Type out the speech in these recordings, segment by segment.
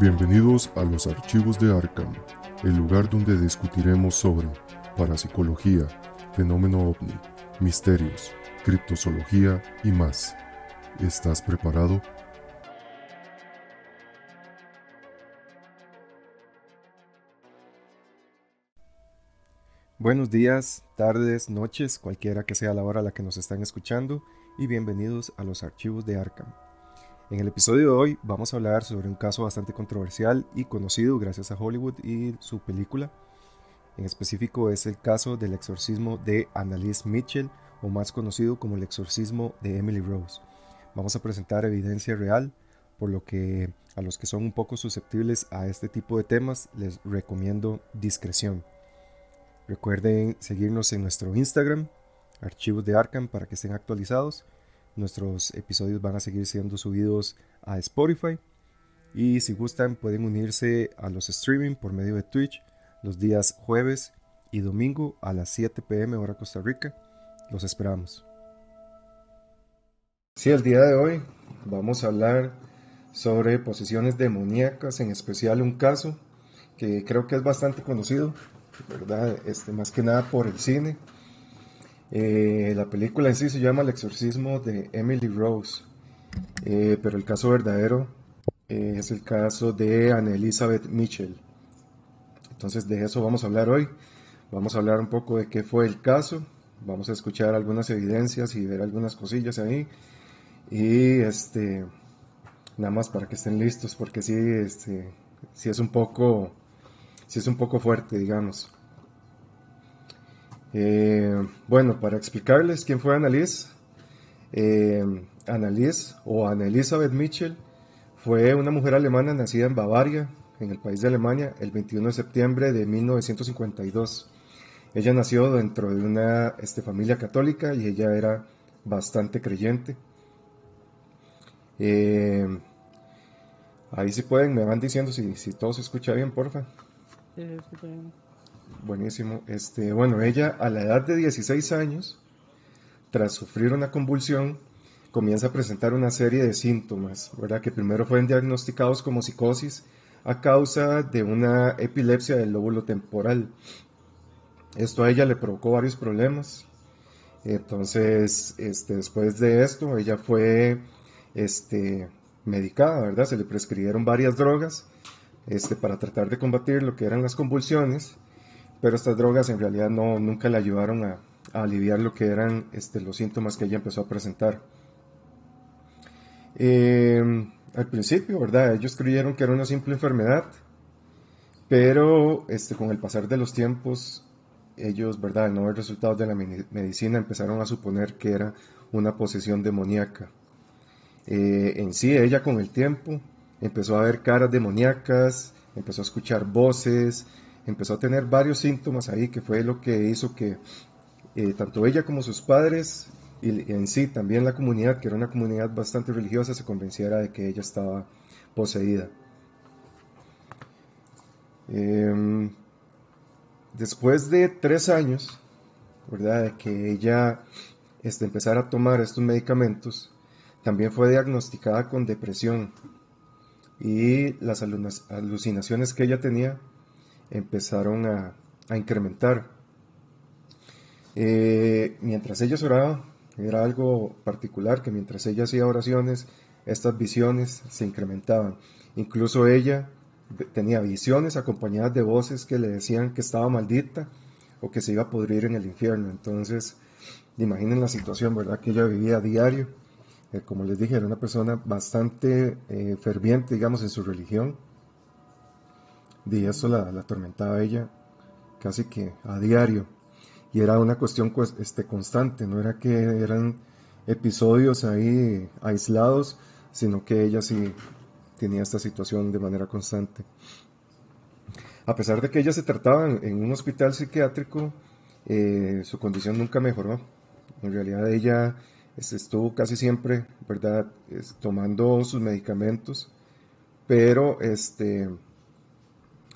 Bienvenidos a los archivos de Arkham, el lugar donde discutiremos sobre parapsicología, fenómeno ovni, misterios, criptozoología y más. ¿Estás preparado? Buenos días, tardes, noches, cualquiera que sea la hora a la que nos están escuchando y bienvenidos a los archivos de Arkham. En el episodio de hoy vamos a hablar sobre un caso bastante controversial y conocido gracias a Hollywood y su película. En específico es el caso del exorcismo de Annalise Mitchell o más conocido como el exorcismo de Emily Rose. Vamos a presentar evidencia real, por lo que a los que son un poco susceptibles a este tipo de temas les recomiendo discreción. Recuerden seguirnos en nuestro Instagram, archivos de Arkham, para que estén actualizados. Nuestros episodios van a seguir siendo subidos a Spotify. Y si gustan, pueden unirse a los streaming por medio de Twitch los días jueves y domingo a las 7 pm hora Costa Rica. Los esperamos. Sí, el día de hoy vamos a hablar sobre posesiones demoníacas, en especial un caso que creo que es bastante conocido, ¿verdad? Este, más que nada por el cine. Eh, la película en sí se llama El exorcismo de Emily Rose, eh, pero el caso verdadero eh, es el caso de Anne Elizabeth Mitchell. Entonces de eso vamos a hablar hoy. Vamos a hablar un poco de qué fue el caso. Vamos a escuchar algunas evidencias y ver algunas cosillas ahí. Y este, nada más para que estén listos, porque sí, este, sí es un poco si es un poco fuerte, digamos. Eh, bueno, para explicarles quién fue Annalise, eh, Annalise o Anne Elizabeth Mitchell fue una mujer alemana nacida en Bavaria, en el país de Alemania, el 21 de septiembre de 1952. Ella nació dentro de una este, familia católica y ella era bastante creyente. Eh, ahí si pueden, me van diciendo si, si todo se escucha bien, porfa. Buenísimo. Este, bueno, ella a la edad de 16 años, tras sufrir una convulsión, comienza a presentar una serie de síntomas, ¿verdad? Que primero fueron diagnosticados como psicosis a causa de una epilepsia del lóbulo temporal. Esto a ella le provocó varios problemas. Entonces, este, después de esto, ella fue este, medicada, ¿verdad? Se le prescribieron varias drogas este, para tratar de combatir lo que eran las convulsiones, pero estas drogas en realidad no, nunca le ayudaron a, aliviar lo que eran este, los síntomas que ella empezó a presentar. Em, al principio, ¿verdad? Ellos creyeron que era una simple enfermedad, pero este, con el pasar de los tiempos, ellos, ¿verdad? Al no ver resultados de la medicina, empezaron a suponer que era una posesión demoníaca. Eh, en sí, ella con el tiempo empezó a ver caras demoníacas, empezó a escuchar voces, empezó a tener varios síntomas ahí que fue lo que hizo que eh, tanto ella como sus padres y en sí también la comunidad, que era una comunidad bastante religiosa, se convenciera de que ella estaba poseída. Em, después de tres años, ¿verdad? De que ella este, empezara a tomar estos medicamentos, también fue diagnosticada con depresión y las alucinaciones que ella tenía empezaron a, incrementar. Eh, mientras ella oraba, era algo particular que mientras ella hacía oraciones, estas visiones se incrementaban. Incluso ella tenía visiones acompañadas de voces que le decían que estaba maldita o que se iba a pudrir en el infierno. Entonces, imaginen la situación, ¿verdad? Que ella vivía a diario eh, como les dije, era una persona bastante eh, ferviente, digamos, en su religión. Y eso la, atormentaba a ella casi que a diario. Y era una cuestión pues, este, constante, no era que eran episodios ahí aislados, sino que ella sí tenía esta situación de manera constante. A pesar de que ella se trataba en, un hospital psiquiátrico, eh, su condición nunca mejoró. En realidad ella estuvo casi siempre, ¿verdad?, tomando sus medicamentos, pero este,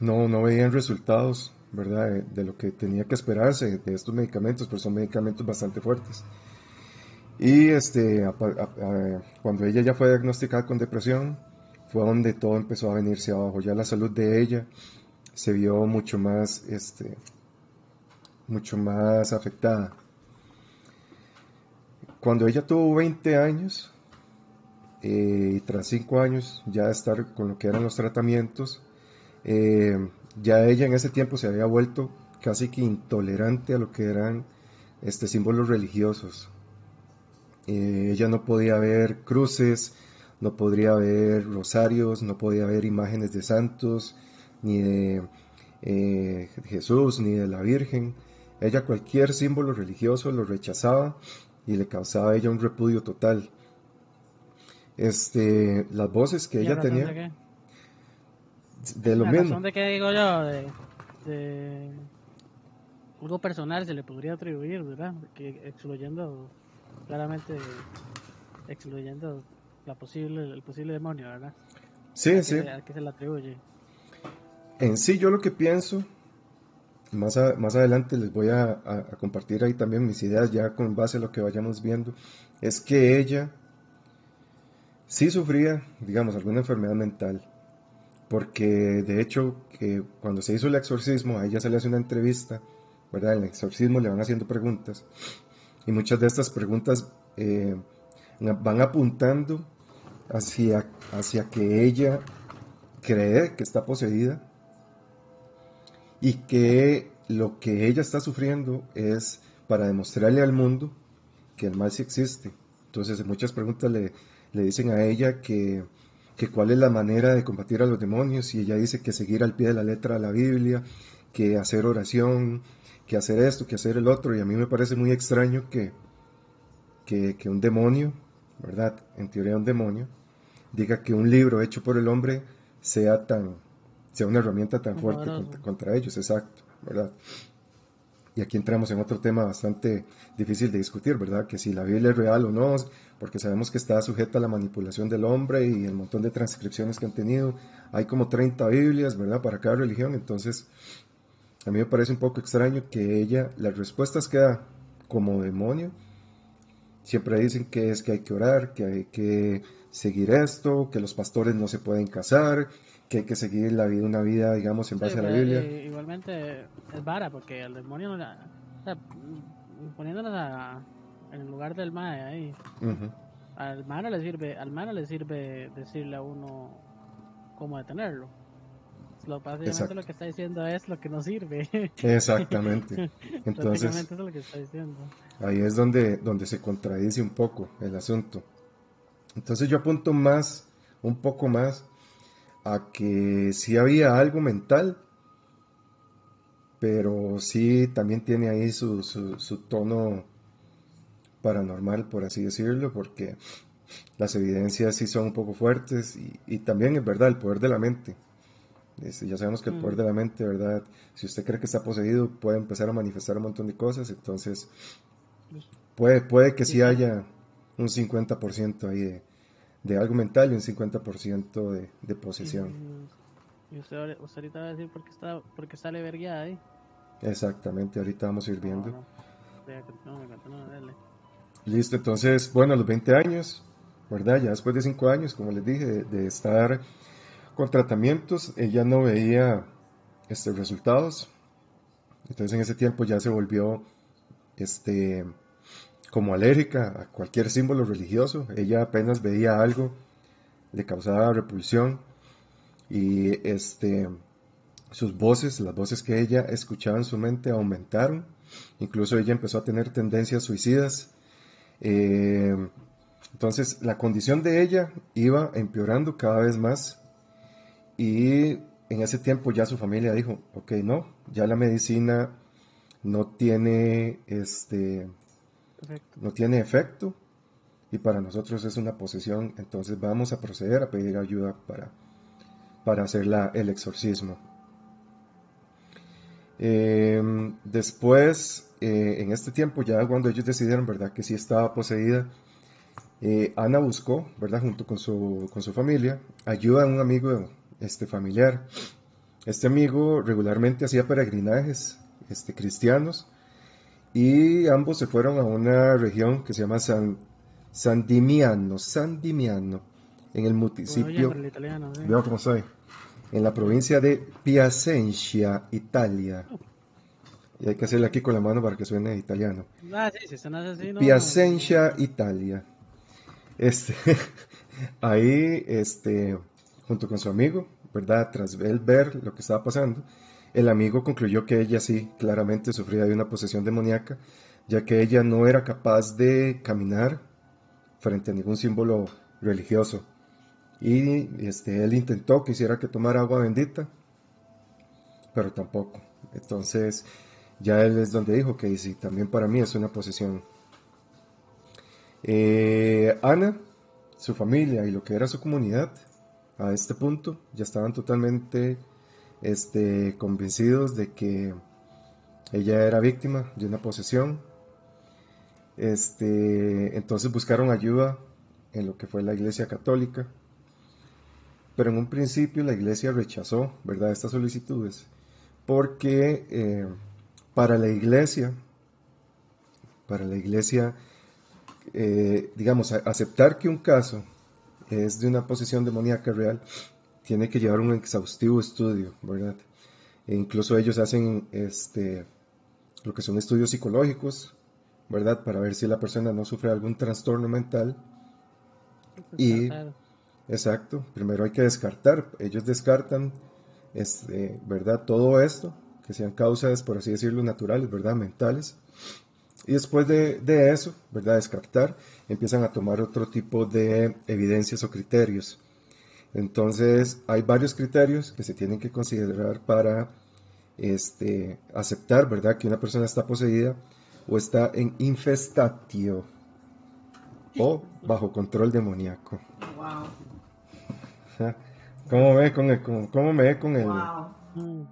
no, no veían resultados, ¿verdad?, de, lo que tenía que esperarse de estos medicamentos, pero son medicamentos bastante fuertes. Y este, cuando ella ya fue diagnosticada con depresión, fue donde todo empezó a venirse abajo. Ya la salud de ella se vio mucho más, este, mucho más afectada. Cuando ella tuvo 20 años, eh, y tras 5 años ya de estar con lo que eran los tratamientos, eh, ya ella en ese tiempo se había vuelto casi que intolerante a lo que eran este, símbolos religiosos. Eh, ella no podía ver cruces, no podría ver rosarios, no podía ver imágenes de santos, ni de eh, Jesús, ni de la Virgen. Ella cualquier símbolo religioso lo rechazaba y le causaba a ella un repudio total. Este, las voces que ella tenía... De, lo la mismo. razón de que digo yo, de, de algo personal se le podría atribuir, ¿verdad? Que excluyendo, claramente, excluyendo la posible, el posible demonio, ¿verdad? Sí, ¿A sí. qué, se- a qué se le atribuye? En sí, yo lo que pienso, más, a- más adelante les voy a, a- a compartir ahí también mis ideas ya con base a lo que vayamos viendo, es que ella sí sufría, digamos, alguna enfermedad mental, porque de hecho que cuando se hizo el exorcismo, a ella se le hace una entrevista, ¿verdad? En el exorcismo le van haciendo preguntas, y muchas de estas preguntas eh, van apuntando hacia, hacia que ella cree que está poseída y que lo que ella está sufriendo es para demostrarle al mundo que el mal sí existe. Entonces, muchas preguntas le, le dicen a ella que, que cuál es la manera de combatir a los demonios y ella dice que seguir al pie de la letra de la Biblia, que hacer oración, que hacer esto, que hacer el otro. Y a mí me parece muy extraño que, que, que un demonio, ¿verdad? En teoría un demonio, diga que un libro hecho por el hombre sea tan sea una herramienta tan fuerte contra, contra ellos, exacto, ¿verdad? Y aquí entramos en otro tema bastante difícil de discutir, ¿verdad? Que si la Biblia es real o no, porque sabemos que está sujeta a la manipulación del hombre y el montón de transcripciones que han tenido. Hay como 30 Biblias, ¿verdad? Para cada religión, entonces a mí me parece un poco extraño que ella, las respuestas que da como demonio, siempre dicen que es que hay que orar, que hay que seguir esto, que los pastores no se pueden casar, que hay que seguir la vida, una vida, digamos, en Sí, base a la Biblia. eh, igualmente es vara, porque el demonio, no la- o sea, poniéndonos a- en el lugar del mae ahí, Ujú, al mae no le sirve, al mae no le sirve decirle a uno cómo detenerlo. Lo, básicamente lo que está diciendo es lo que no sirve. Exactamente. Entonces, Prácticamente eso es lo que está diciendo. ahí es donde, donde se contradice un poco el asunto. Entonces yo apunto más, un poco más, a que sí había algo mental, pero sí también tiene ahí su, su, su tono paranormal, por así decirlo, porque las evidencias sí son un poco fuertes y, y también es verdad el poder de la mente. Este, ya sabemos que el poder Mm. de la mente, ¿verdad? Si usted cree que está poseído, puede empezar a manifestar un montón de cosas, entonces puede, puede que Sí. haya un 50% ahí de, de algo mental y un 50% de, de posesión. Y, usted, ahora- usted ahorita va a decir por qué está, por qué sale vergueada ahí. Exactamente, ahorita vamos a ir viendo. No, no. Listo, entonces, bueno, a los 20 años, ¿verdad? Ya después de 5 años, como les dije, de, de estar con tratamientos, ella no veía este, resultados. Entonces en ese tiempo ya se volvió este, como alérgica a cualquier símbolo religioso. Ella apenas veía algo, le causaba repulsión y este, sus voces, las voces que ella escuchaba en su mente aumentaron. Incluso ella empezó a tener tendencias suicidas. Eh, entonces la condición de ella iba empeorando cada vez más y en ese tiempo ya su familia dijo, ok, no, ya la medicina no tiene este No tiene efecto y para nosotros es una posesión, entonces vamos a proceder a pedir ayuda para, para hacer la- el exorcismo. Eh, después, eh, en este tiempo, ya cuando ellos decidieron, ¿verdad?, que sí estaba poseída, eh, Ana buscó, ¿verdad?, junto con su, con su familia, ayuda a un amigo este, familiar. Este amigo regularmente hacía peregrinajes este, cristianos y ambos se fueron a una región que se llama San, San Dimiano, San Dimiano, en el municipio, el italiano, veo cómo soy, en la provincia de Piacenza, Italia. Y hay que hacerle aquí con la mano para que suene italiano. Ah, sí, si así, no. Piacenza, Italia. Este, ahí, este, junto con su amigo, ¿verdad? Tras él ver lo que estaba pasando, el amigo concluyó que ella sí, claramente sufría de una posesión demoníaca, ya que ella no era capaz de caminar frente a ningún símbolo religioso. Y este, él intentó que hiciera que tomara agua bendita, pero tampoco. Entonces, ya él es donde dijo que sí, también para mí es una posesión. Eh, Ana, su familia y lo que era su comunidad, a este punto ya estaban totalmente este, convencidos de que ella era víctima de una posesión. Este, entonces buscaron ayuda en lo que fue la Iglesia Católica, pero en un principio la Iglesia rechazó, ¿verdad?, estas solicitudes, porque eh, para la Iglesia, para la Iglesia, eh, digamos, aceptar que un caso es de una posesión demoníaca real, tiene que llevar un exhaustivo estudio, ¿verdad? E incluso ellos hacen este, lo que son estudios psicológicos, ¿verdad? Para ver si la persona no sufre algún trastorno mental. y-. Exacto, primero hay que descartar, ellos descartan, este, ¿verdad? Todo esto, que sean causas, por así decirlo, naturales, ¿verdad? Mentales. Y después de, de eso, ¿verdad? Descartar, empiezan a tomar otro tipo de evidencias o criterios. Entonces, hay varios criterios que se tienen que considerar para este, aceptar, ¿verdad? Que una persona está poseída o está en infestatio o bajo control demoníaco. Wow. ¿Cómo me ve con el, cómo, cómo me ve con el, Wow.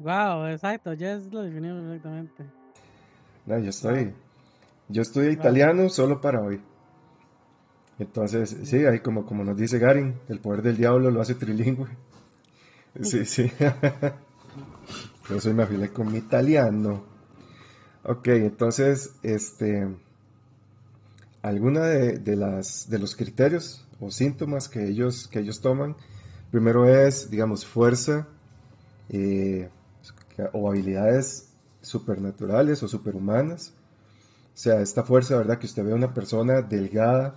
Wow, exacto, ya es lo definió perfectamente. No, yo estoy, yo estudio italiano solo para hoy. Entonces, sí, ahí como, como nos dice Garin, el poder del diablo lo hace trilingüe. Sí, sí. Por eso me afilé con mi italiano. Ok, entonces, este, alguna de, de las, de los criterios o síntomas que ellos, que ellos toman, primero es, digamos, fuerza eh, o habilidades supernaturales o superhumanas. O sea, esta fuerza, ¿verdad? Que usted ve a una persona delgada,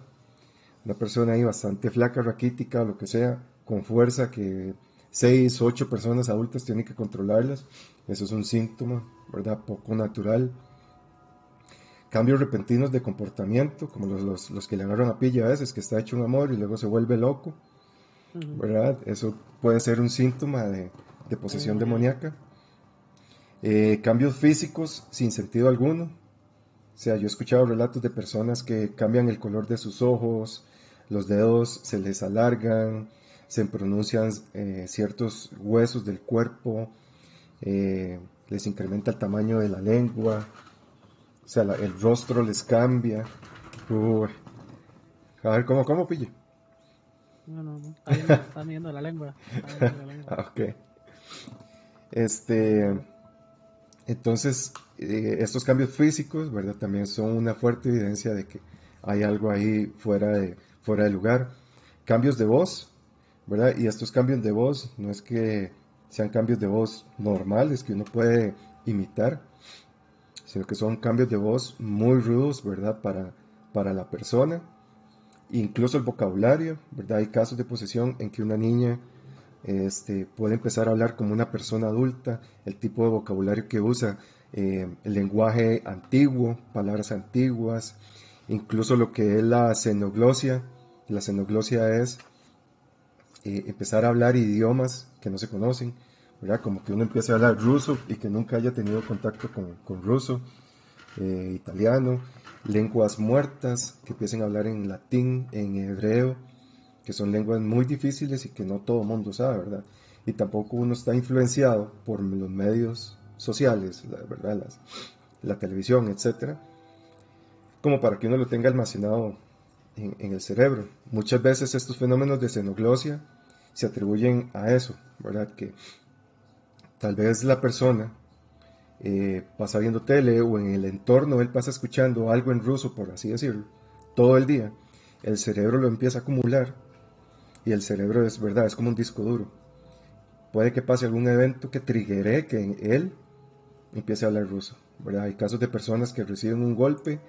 una persona ahí bastante flaca, raquítica, lo que sea, con fuerza que seis, ocho personas adultas tienen que controlarlas. Eso es un síntoma, ¿verdad? Poco natural. Cambios repentinos de comportamiento, como los, los, los que le agarran a pilla a veces, que está hecho un amor y luego se vuelve loco. ¿verdad? Eso puede ser un síntoma de, de posesión demoníaca. Eh, cambios físicos sin sentido alguno. O sea, yo he escuchado relatos de personas que cambian el color de sus ojos, los dedos se les alargan, se pronuncian eh, ciertos huesos del cuerpo, eh, les incrementa el tamaño de la lengua, o sea, la- el rostro les cambia. Uy. A ver, ¿cómo, cómo pille? No, no, no. Está viendo, está midiendo la lengua. Está midiendo la lengua. Ah, ok. Este, entonces, eh, estos cambios físicos, ¿verdad? También son una fuerte evidencia de que hay algo ahí fuera de, fuera de lugar. Cambios de voz, ¿verdad? Y estos cambios de voz no es que sean cambios de voz normales que uno puede imitar, sino que son cambios de voz muy rudos, ¿verdad? Para, para la persona. Incluso el vocabulario, ¿verdad? Hay casos de posesión en que una niña este, puede empezar a hablar como una persona adulta, el tipo de vocabulario que usa, eh, el lenguaje antiguo, palabras antiguas, incluso lo que es la xenoglosia. La xenoglosia es eh, empezar a hablar idiomas que no se conocen. Como que uno empiece a hablar ruso y que nunca haya tenido contacto con, con ruso, eh, italiano, lenguas muertas, que empiecen a hablar en latín, en hebreo, que son lenguas muy difíciles y que no todo mundo sabe, ¿verdad? Y tampoco uno está influenciado por los medios sociales, ¿verdad? La televisión, etcétera, como para que uno lo tenga almacenado en, en el cerebro. Muchas veces estos fenómenos de xenoglosia se atribuyen a eso, ¿verdad? Que tal vez la persona eh, pasa viendo tele o en el entorno él pasa escuchando algo en ruso, por así decirlo, todo el día. el cerebro lo empieza a acumular y el cerebro es verdad, es como un disco duro. Puede que pase algún evento que triggere que él empiece a hablar ruso. ¿verdad? Hay casos de personas que reciben un golpe,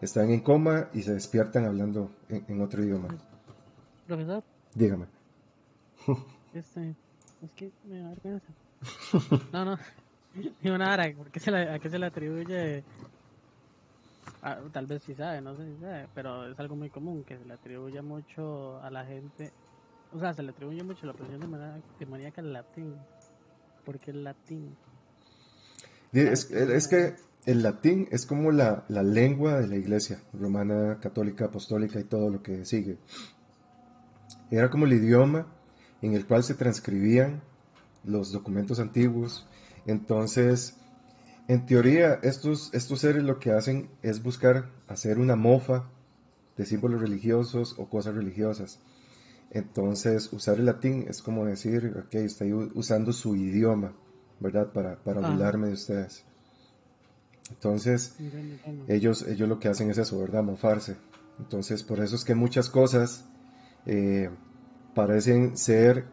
están en coma y se despiertan hablando en, otro idioma. Profesor. Dígame. Este, es que me da vergüenza. No, no. Digo nada, ¿por qué se ¿a qué se le atribuye? Ah, tal vez sí sabe, no sé si sabe, pero es algo muy común que se le atribuye mucho a la gente. O sea, se le atribuye mucho la presión de maníaca al latín. porque el latín? Es, es, que el latín es como la, la, lengua de la iglesia romana, católica, apostólica y todo lo que sigue. Era como el idioma en el cual se transcribían los documentos antiguos. Entonces, en teoría, estos, estos seres lo que hacen es buscar hacer una mofa de símbolos religiosos o cosas religiosas. Entonces, usar el latín es como decir, ok, estoy usando su idioma, ¿verdad? Para, para ah. burlarme de ustedes. Entonces, ellos, ellos lo que hacen es eso, ¿verdad? Mofarse. Entonces, por eso es que muchas cosas eh, parecen ser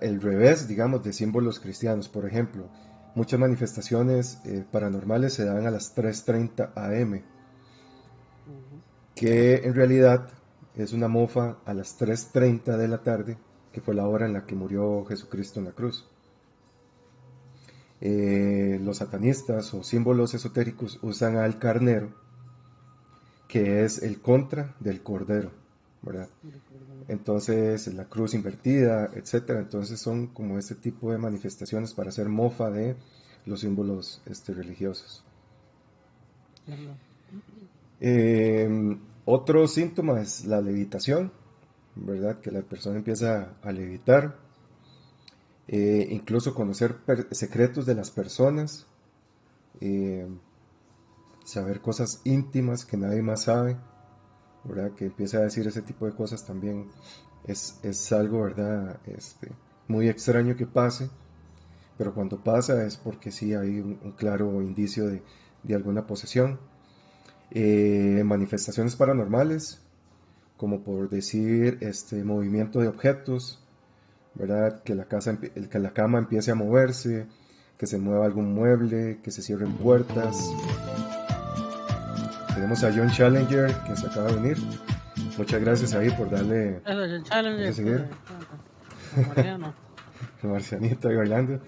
el revés, digamos, de símbolos cristianos. Por ejemplo, muchas manifestaciones eh, paranormales se dan a las 3.30 am, que en realidad es una mofa a las 3.30 de la tarde, que fue la hora en la que murió Jesucristo en la cruz. Eh, los satanistas o símbolos esotéricos usan al carnero, que es el contra del cordero, ¿verdad? Entonces, la cruz invertida, etcétera. Entonces, son como este tipo de manifestaciones para hacer mofa de los símbolos este, religiosos. Eh, otro síntoma es la levitación, ¿verdad? Que la persona empieza a levitar, eh, incluso conocer secretos de las personas, eh, saber cosas íntimas que nadie más sabe, ¿verdad? Que empiece a decir ese tipo de cosas también es, algo, ¿verdad? Este, muy extraño que pase, pero cuando pasa es porque sí hay un, claro indicio de, alguna posesión. Eh, manifestaciones paranormales, como por decir este movimiento de objetos, ¿verdad? Que la, casa, que la cama empiece a moverse, que se mueva algún mueble, que se cierren puertas. Tenemos a John Challenger que se acaba de venir. Muchas gracias ahí por darle. John Challenger. El marcianito ahí bailando.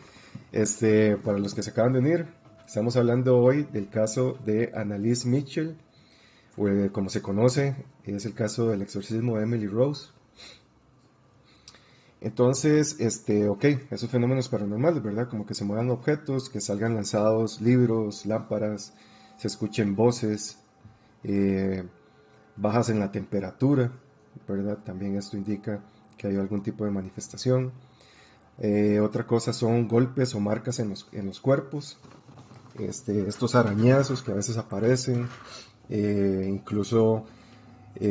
Este, para los que se acaban de unir, estamos hablando hoy del caso de Annalise Mitchell, como se conoce, es el caso del exorcismo de Emily Rose. Entonces, este, ok, esos fenómenos paranormales, ¿verdad? Como que se muevan objetos, que salgan lanzados libros, lámparas, se escuchen voces, eh, bajas en la temperatura, ¿verdad? También esto indica que hay algún tipo de manifestación. Eh, otra cosa son golpes o marcas en los, en los cuerpos, este, estos arañazos que a veces aparecen, eh, incluso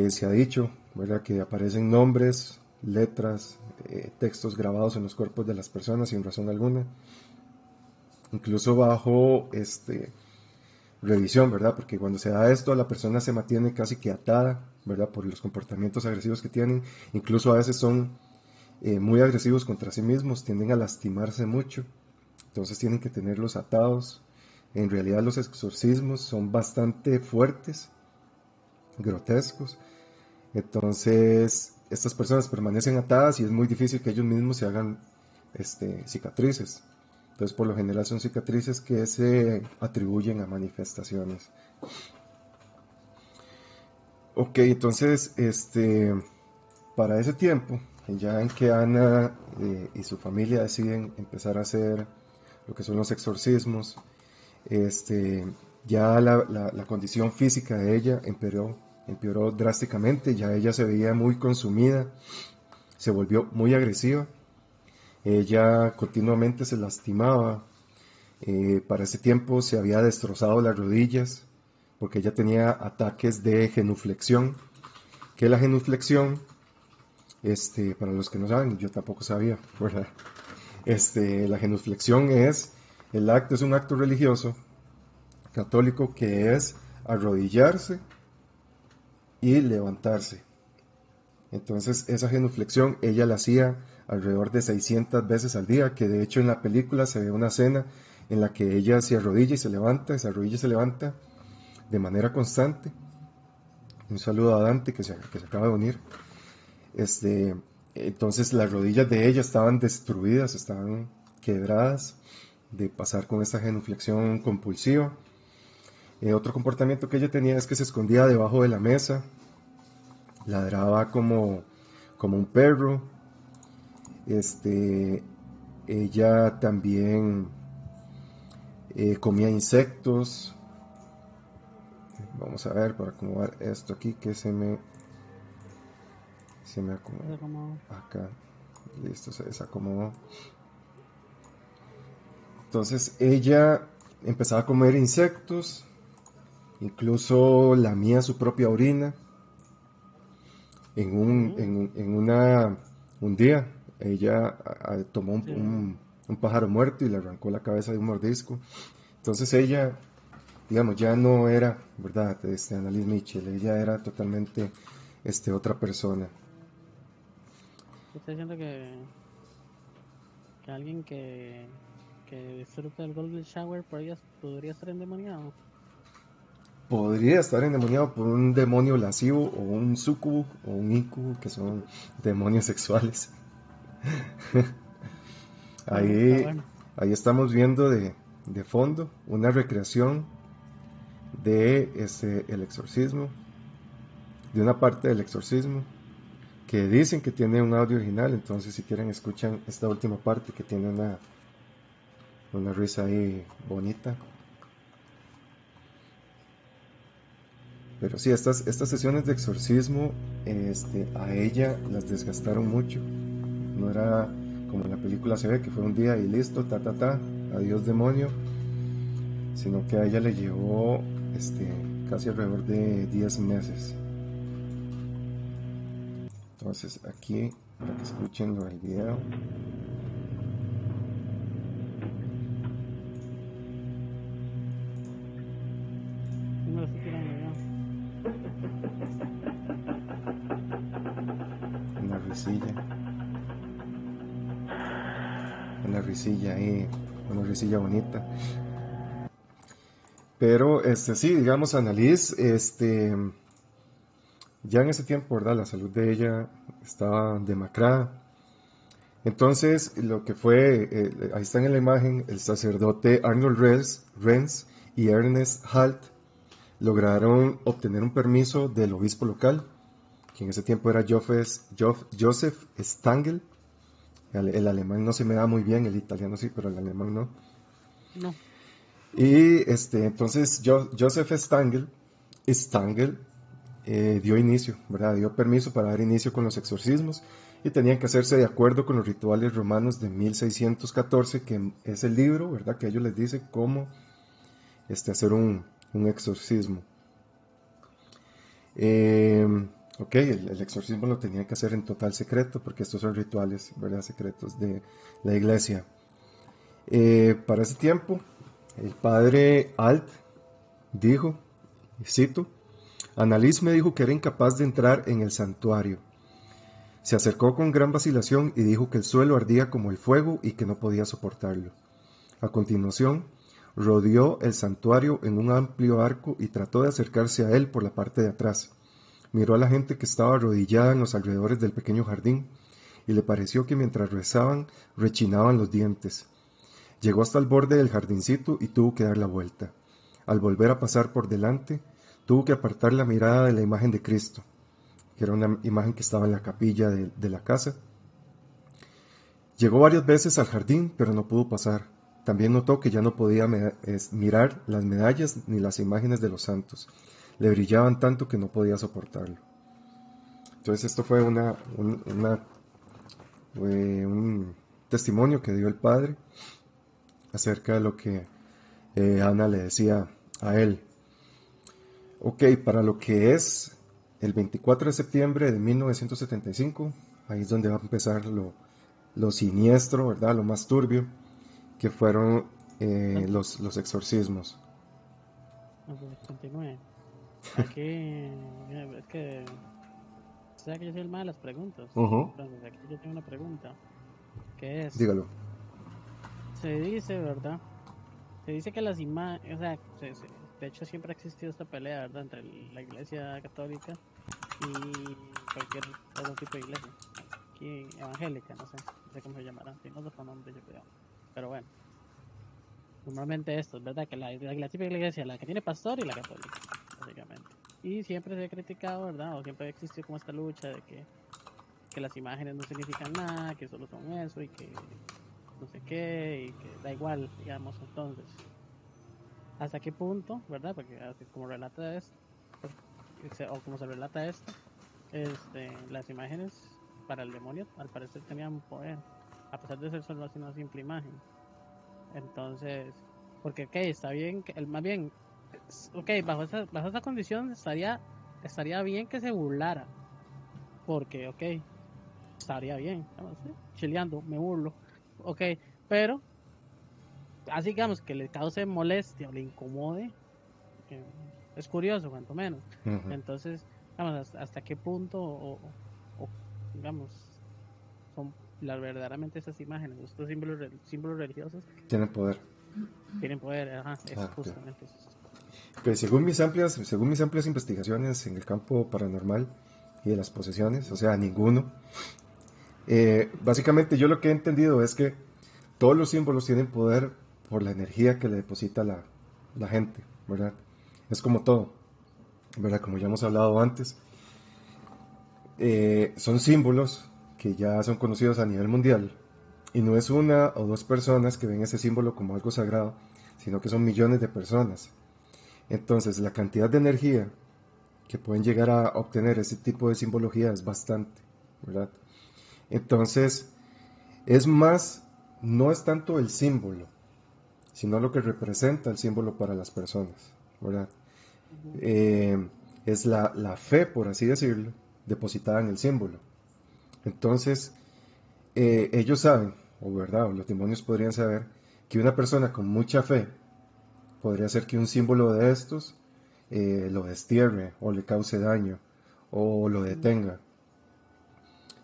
se ha dicho, ¿verdad? Que aparecen nombres, letras, eh, textos grabados en los cuerpos de las personas sin razón alguna, incluso bajo este, revisión, ¿verdad? Porque cuando se da esto, la persona se mantiene casi que atada, ¿verdad? Por los comportamientos agresivos que tienen, incluso a veces son eh, muy agresivos contra sí mismos, tienden a lastimarse mucho, entonces tienen que tenerlos atados. En realidad los exorcismos son bastante fuertes, grotescos, entonces estas personas permanecen atadas y es muy difícil que ellos mismos se hagan este, cicatrices. Entonces, por lo general son cicatrices que se atribuyen a manifestaciones. Ok, entonces, este, para ese tiempo, ya en que Ana eh, y su familia deciden empezar a hacer lo que son los exorcismos, este, ya la, condición física de ella empeoró empeoró drásticamente, ya ella se veía muy consumida, se volvió muy agresiva, ella continuamente se lastimaba, eh, para ese tiempo se había destrozado las rodillas porque ella tenía ataques de genuflexión, que la genuflexión, este, para los que no saben, yo tampoco sabía, Este, la genuflexión es, el acto es un acto religioso católico que es arrodillarse y levantarse. Entonces esa genuflexión ella la hacía alrededor de 600 veces al día, que de hecho en la película se ve una escena en la que ella se arrodilla y se levanta, se arrodilla y se levanta de manera constante. Un saludo a Dante que se, acaba de unir. Este, entonces las rodillas de ella estaban destruidas, estaban quebradas de pasar con esta genuflexión compulsiva. Eh, otro comportamiento que ella tenía es que se escondía debajo de la mesa, ladraba como, como un perro. Este, ella también eh, comía insectos. Vamos a ver para acomodar esto aquí que se me se me acomodó. Acá. Listo, se desacomodó. Entonces ella empezaba a comer insectos, incluso lamía su propia orina. En un, en, una, un día ella tomó un, un, pájaro muerto y le arrancó la cabeza de un mordisco. Entonces ella, digamos, ya no era, ¿verdad? Este, Annalise Mitchell, ella era totalmente este, otra persona. Estoy diciendo que, que alguien que, que disfruta del Golden Shower podría, podría estar endemoniado. Podría estar endemoniado por un demonio lascivo o un sucubo o un incubo que son demonios sexuales. ahí, ahí estamos viendo de, de fondo una recreación de ese, el exorcismo, de una parte del exorcismo que dicen que tiene un audio original, entonces si quieren escuchan esta última parte que tiene una, una risa ahí bonita. Pero sí, estas, estas sesiones de exorcismo este, a ella las desgastaron mucho. No era como en la película se ve, que fue un día y listo, ta, ta, ta, adiós demonio. Sino que a ella le llevó este, casi alrededor de 10 meses. Entonces aquí, para que escuchen lo video. Ahí, una risilla bonita. Pero este sí, digamos, Annalise, este ya en ese tiempo, ¿verdad? La salud de ella estaba demacrada. Entonces, lo que fue, eh, ahí está en la imagen, el sacerdote Arnold Renz, y Ernest Halt lograron obtener un permiso del obispo local, que en ese tiempo era Joseph Stangl. El, alemán no se me da muy bien, el italiano sí, pero el alemán no. No. Y este, entonces Joseph Stangl, Stangl eh, dio inicio, ¿verdad? Dio permiso para dar inicio con los exorcismos y tenían que hacerse de acuerdo con los rituales romanos de 1614, que es el libro, ¿verdad? Que ellos les dice cómo este, hacer un, exorcismo. Eh, ok, el, exorcismo lo tenían que hacer en total secreto, porque estos son rituales, ¿verdad? Secretos de la iglesia. Eh, para ese tiempo, el padre Alt dijo, cito, Annalise me dijo que era incapaz de entrar en el santuario. Se acercó con gran vacilación y dijo que el suelo ardía como el fuego y que no podía soportarlo. A continuación, rodeó el santuario en un amplio arco y trató de acercarse a él por la parte de atrás. Miró a la gente que estaba arrodillada en los alrededores del pequeño jardín y le pareció que mientras rezaban rechinaban los dientes. Llegó hasta el borde del jardincito y tuvo que dar la vuelta. Al volver a pasar por delante, tuvo que apartar la mirada de la imagen de Cristo, que era una imagen que estaba en la capilla de, la casa. Llegó varias veces al jardín, pero no pudo pasar. También notó que ya no podía mirar las medallas ni las imágenes de los santos. Le brillaban tanto que no podía soportarlo. Entonces esto fue una, un, un testimonio que dio el padre acerca de lo que eh, Ana le decía a él. Ok, para lo que es el 24 de septiembre de 1975, ahí es donde va a empezar lo, siniestro, ¿verdad? Lo más turbio, que fueron eh, los, los exorcismos. Aquí es que o sea que yo soy el mal de las preguntas. Ujú. Entonces aquí yo tengo una pregunta que es Dígalo. se dice, ¿verdad? Se dice que las imágenes, o sea, se- se- de hecho siempre ha existido esta pelea, ¿verdad? Entre la iglesia católica y cualquier otro tipo de iglesia. Aquí evangélica, no sé, no sé cómo se llamará, tiene otro nombre yo creo. Pero bueno, normalmente esto, ¿verdad? Que la, la, la típica iglesia, la que tiene pastor y la católica, básicamente. Y siempre se ha criticado, ¿verdad? O siempre ha existido como esta lucha de que, que las imágenes no significan nada, que solo son eso y que no sé qué, y que da igual, digamos, entonces. ¿Hasta qué punto, verdad? Porque así como relata esto, o como se relata esto, este, las imágenes para el demonio al parecer tenían poder, a pesar de ser solo así una simple imagen. Entonces, porque, ok, está bien, el, más bien, ok, bajo esa, bajo esa condición estaría, estaría bien que se burlara, porque, ok, estaría bien, sí, chileando, me burlo, ok, pero así digamos que le cause molestia o le incomode, eh, es curioso, cuanto menos. Entonces, digamos, hasta, hasta qué punto, o, digamos, son las verdaderamente esas imágenes, estos símbolos, símbolos religiosos, Tiene poder. tienen poder, ajá, es Ah, justamente eso. Pues según mis amplias, según mis amplias investigaciones en el campo paranormal y de las posesiones, o sea, ninguno. eh, básicamente yo lo que he entendido es que todos los símbolos tienen poder por la energía que le deposita la, la gente, ¿verdad? Es como todo, ¿verdad? Como ya hemos hablado antes, eh, son símbolos que ya son conocidos a nivel mundial y no es una o dos personas que ven ese símbolo como algo sagrado, sino que son millones de personas. Entonces, la cantidad de energía que pueden llegar a obtener ese tipo de simbología es bastante, ¿verdad? Entonces, es más, no es tanto el símbolo, sino lo que representa el símbolo para las personas, ¿verdad? Eh, es la, la fe, por así decirlo, depositada en el símbolo. Entonces, eh, ellos saben, o verdad, o los demonios podrían saber, que una persona con mucha fe podría hacer que un símbolo de estos eh, lo destierre o le cause daño o lo detenga.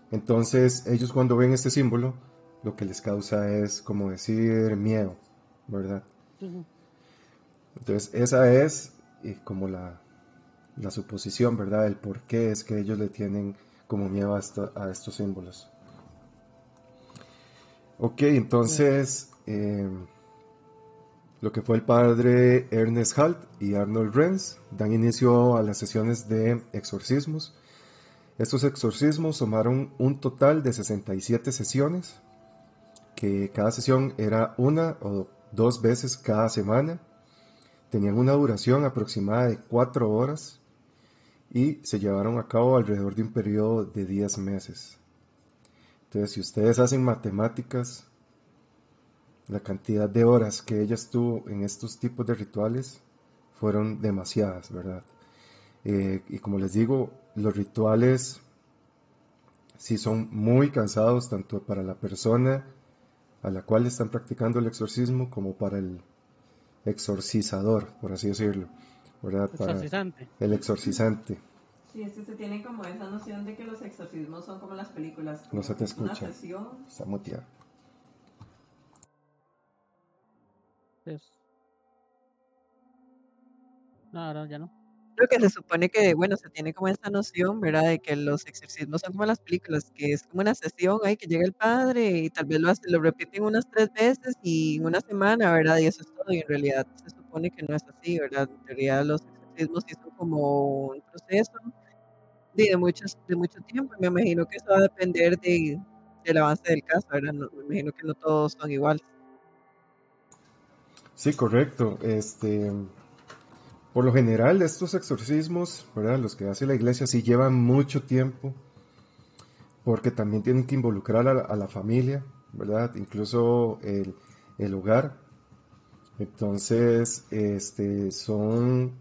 Entonces ellos cuando ven este símbolo lo que les causa es como decir miedo, ¿verdad? Entonces esa es eh, como la, la suposición, ¿verdad? El por qué es que ellos le tienen como miedo a, a estos símbolos. Ok, entonces eh, lo que fue el padre Ernest Halt y Arnold Renz dan inicio a las sesiones de exorcismos. Estos exorcismos tomaron un total de 67 sesiones, que cada sesión era una o dos veces cada semana. Tenían una duración aproximada de cuatro horas y se llevaron a cabo alrededor de un periodo de 10 meses. Entonces, si ustedes hacen matemáticas, la cantidad de horas que ella estuvo en estos tipos de rituales fueron demasiadas, ¿verdad? Eh, y como les digo, los rituales sí son muy cansados tanto para la persona a la cual están practicando el exorcismo como para el exorcizador, por así decirlo, ¿verdad? Para Exorcizante. el exorcizante. Sí, es que se tiene como esa noción de que los exorcismos son como las películas. No se te es Una escucha. sesión. Está muteado. Es- No, ahora ya no. Creo que se supone que, bueno, se tiene como esta noción, ¿verdad? De que los exorcismos son como las películas, que es como una sesión ahí que llega el padre y tal vez lo hace, lo repiten unas tres veces y en una semana, ¿verdad? Y eso es todo. Y en realidad se supone que no es así, ¿verdad? En teoría los exorcismos sí son como un proceso de, muchos, de mucho tiempo. Me imagino que eso va a depender de, del avance del caso, ¿verdad? Me imagino que no todos son iguales. Sí, correcto. Este, por lo general, estos exorcismos, ¿verdad? Los que hace la iglesia sí llevan mucho tiempo, porque también tienen que involucrar a la, familia, ¿verdad? Incluso el, el hogar. Entonces, este, son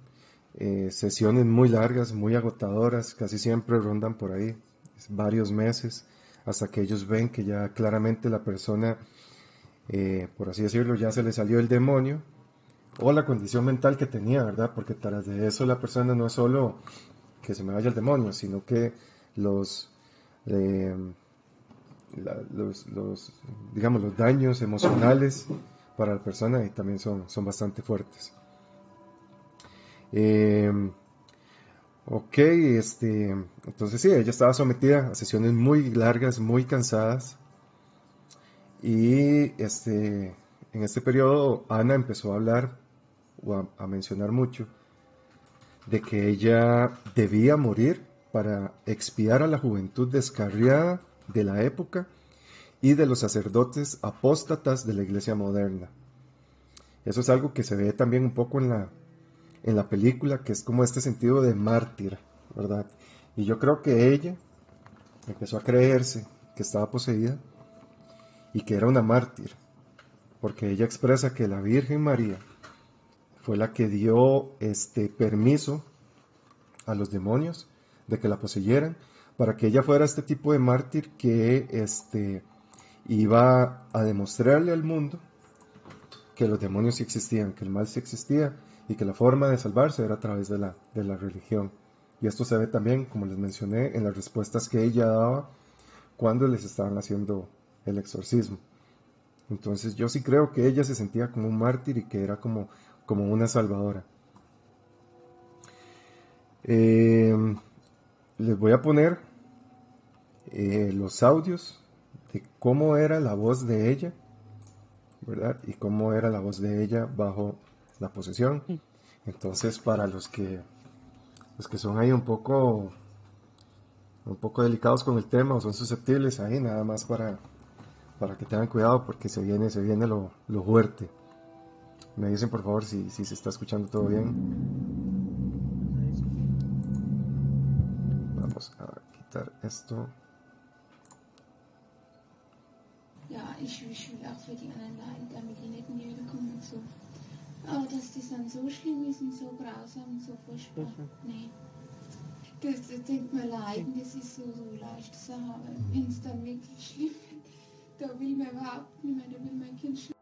eh, sesiones muy largas, muy agotadoras, casi siempre rondan por ahí varios meses, hasta que ellos ven que ya claramente la persona, eh, por así decirlo, ya se le salió el demonio o la condición mental que tenía, ¿verdad? Porque tras de eso la persona no es solo que se me vaya el demonio, sino que los, eh, digamos, los daños emocionales para la persona y también son, son bastante fuertes. Eh, ok, este, entonces sí, ella estaba sometida a sesiones muy largas, muy cansadas. Y este, en este periodo Ana empezó a hablar o a mencionar mucho de que ella debía morir para expiar a la juventud descarriada de la época y de los sacerdotes apóstatas de la iglesia moderna. Eso es algo que se ve también un poco en la, en la película, que es como este sentido de mártir, ¿verdad? Y yo creo que ella empezó a creerse que estaba poseída y que era una mártir, porque ella expresa que la Virgen María fue la que dio este permiso a los demonios de que la poseyeran para que ella fuera este tipo de mártir que este, iba a demostrarle al mundo que los demonios sí existían, que el mal sí existía y que la forma de salvarse era a través de la, de la religión. Y esto se ve también, como les mencioné, en las respuestas que ella daba cuando les estaban haciendo el exorcismo. Entonces yo sí creo que ella se sentía como un mártir y que era como como una salvadora. Eh, les voy a poner eh, los audios de cómo era la voz de ella, ¿verdad? Y cómo era la voz de ella bajo la posesión. Entonces, para los que los que son ahí un poco un poco delicados con el tema o son susceptibles ahí, nada más para, para que tengan cuidado porque se viene, se viene lo, lo fuerte. Me dicen por favor si, si se está escuchando todo bien. Vamos a quitar esto. Die die die. Aber dass das dann so schlimm ist und so grausam und so furchtbar, nee. Das, das denkt man leiden, das ist so, so leicht zu haben. Wenn es dann wirklich schlimm الطويل ما بعد قبل ما نبل ما يكون شو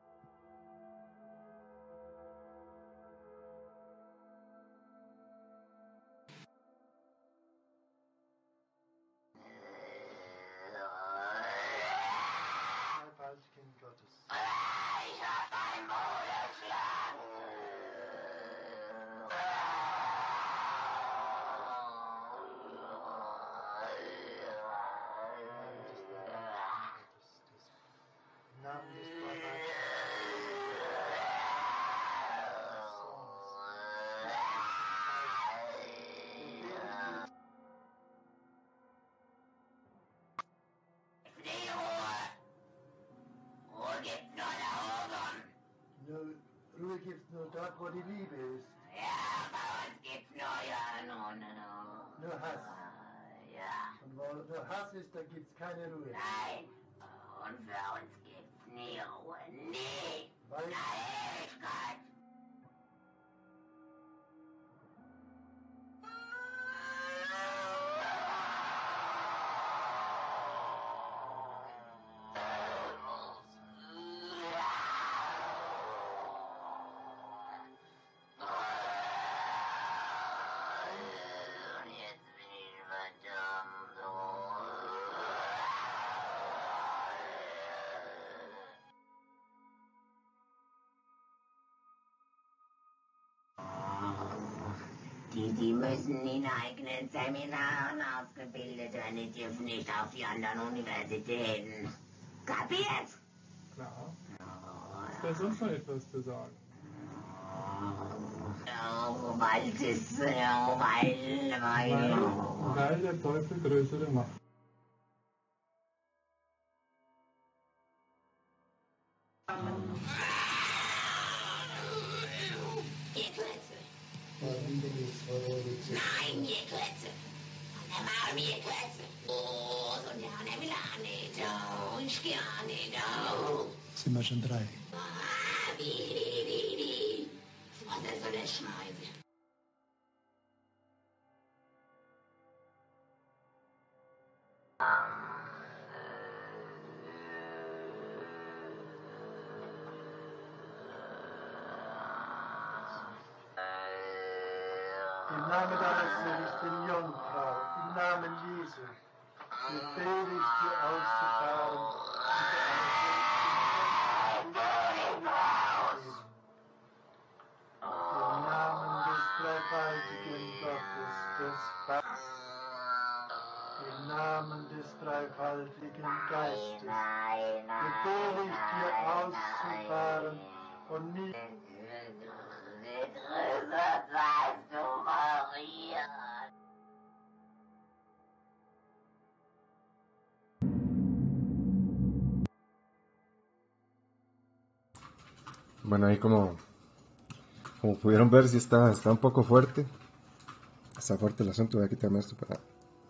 Die, die müssen in eigenen Seminaren ausgebildet werden, die dürfen nicht auf die anderen Universitäten. Kapiert? Klar. Ist da sonst noch etwas zu sagen? Weil, weil. Weil, weil der Teufel größere Macht. Nein, ihr Klötze. Und der Maul, ihr Klötze. Oh, so der der will auch nicht. Oh, ich geh auch nicht. Oh. sind wir schon drei. Ah, wie, wie, wie, wie. Was ist so eine Scheiße? Bueno, ahí como, como pudieron ver, sí está, está un poco fuerte. Está fuerte el asunto. Voy a quitarme esto para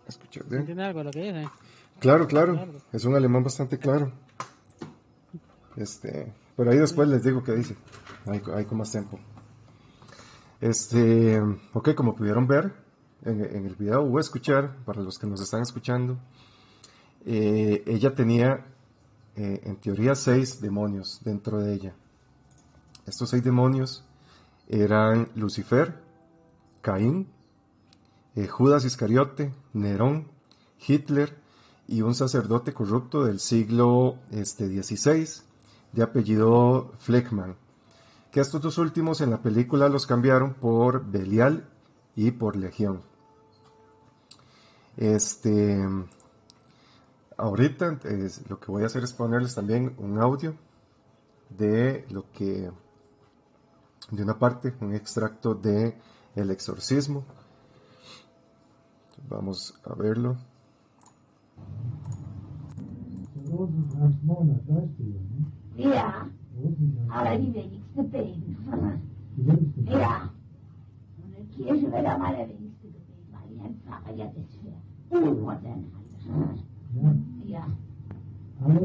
escuchar bien. ¿Entiende algo de lo que dice? Claro, claro. Es un alemán bastante claro. Este, pero ahí después les digo qué dice. Ahí, ahí con más tiempo. Este, ok, como pudieron ver en, en el video o escuchar, para los que nos están escuchando, eh, ella tenía eh, en teoría seis demonios dentro de ella. Estos seis demonios eran Lucifer, Caín, eh, Judas Iscariote, Nerón, Hitler y un sacerdote corrupto del siglo este, XVI de apellido Fleckman. Que estos dos últimos en la película los cambiaron por Belial y por Legión. Este, ahorita lo que voy a hacer es ponerles también un audio de lo que de una parte, un extracto de El exorcismo. Vamos a verlo. Rosenkranzmonat, weißt du ja, ne? Ja, Rosenkranz. aber die wenigste beten. Die wenigsten. Ja. Und in der Kirche wird am allerwenigsten gebeten, weil die Herrn Pfarrer ja das für unmodern halten. Ja, Ja,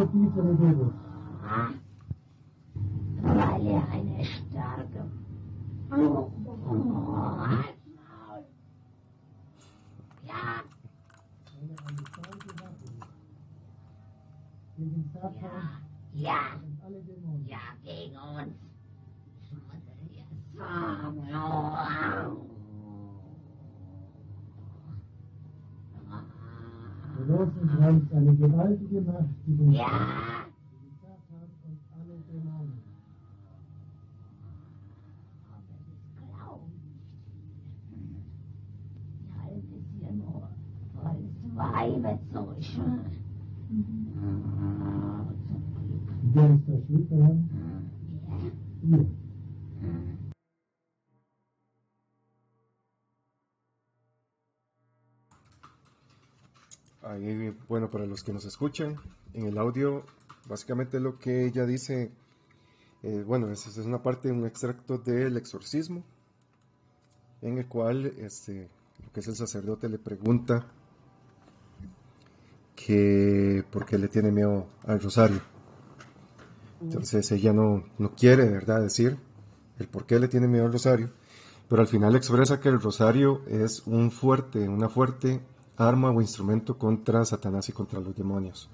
کو تیس روپے دو い。Ahí, bueno, para los que nos escuchan, en el audio, básicamente lo que ella dice, eh, bueno, es, una parte, un extracto del exorcismo, en el cual este, lo que es el sacerdote le pregunta que por qué le tiene miedo al rosario. Entonces ella no, no quiere, verdad, decir el por qué le tiene miedo al rosario, pero al final expresa que el rosario es un fuerte, una fuerte arma o instrumento contra Satanás y contra los demonios.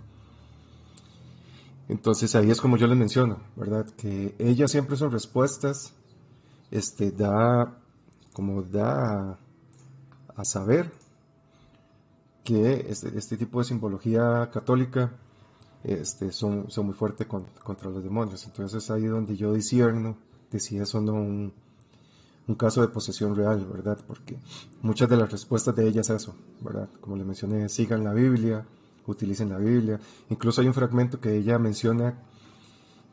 Entonces ahí es como yo les menciono, ¿verdad? Que ella siempre son respuestas, este, da, como da a, saber que este, este tipo de simbología católica este, son, son muy fuertes con- contra los demonios. Entonces es ahí donde yo discierno de si es o no un, un caso de posesión real, ¿verdad? Porque muchas de las respuestas de ella es eso, ¿verdad? Como le mencioné, sigan la Biblia, utilicen la Biblia. Incluso hay un fragmento que ella menciona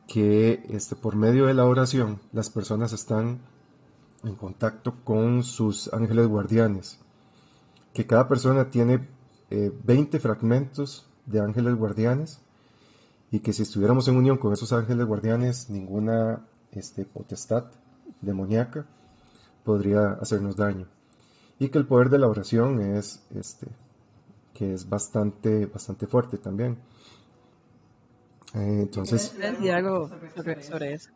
que este, por medio de la oración las personas están en contacto con sus ángeles guardianes. Que cada persona tiene eh, 20 fragmentos de ángeles guardianes y que si estuviéramos en unión con esos ángeles guardianes, ninguna este, potestad demoníaca podría hacernos daño. Y que el poder de la oración es, este, que es bastante, bastante fuerte también. Eh, entonces... decir algo sobre, eso?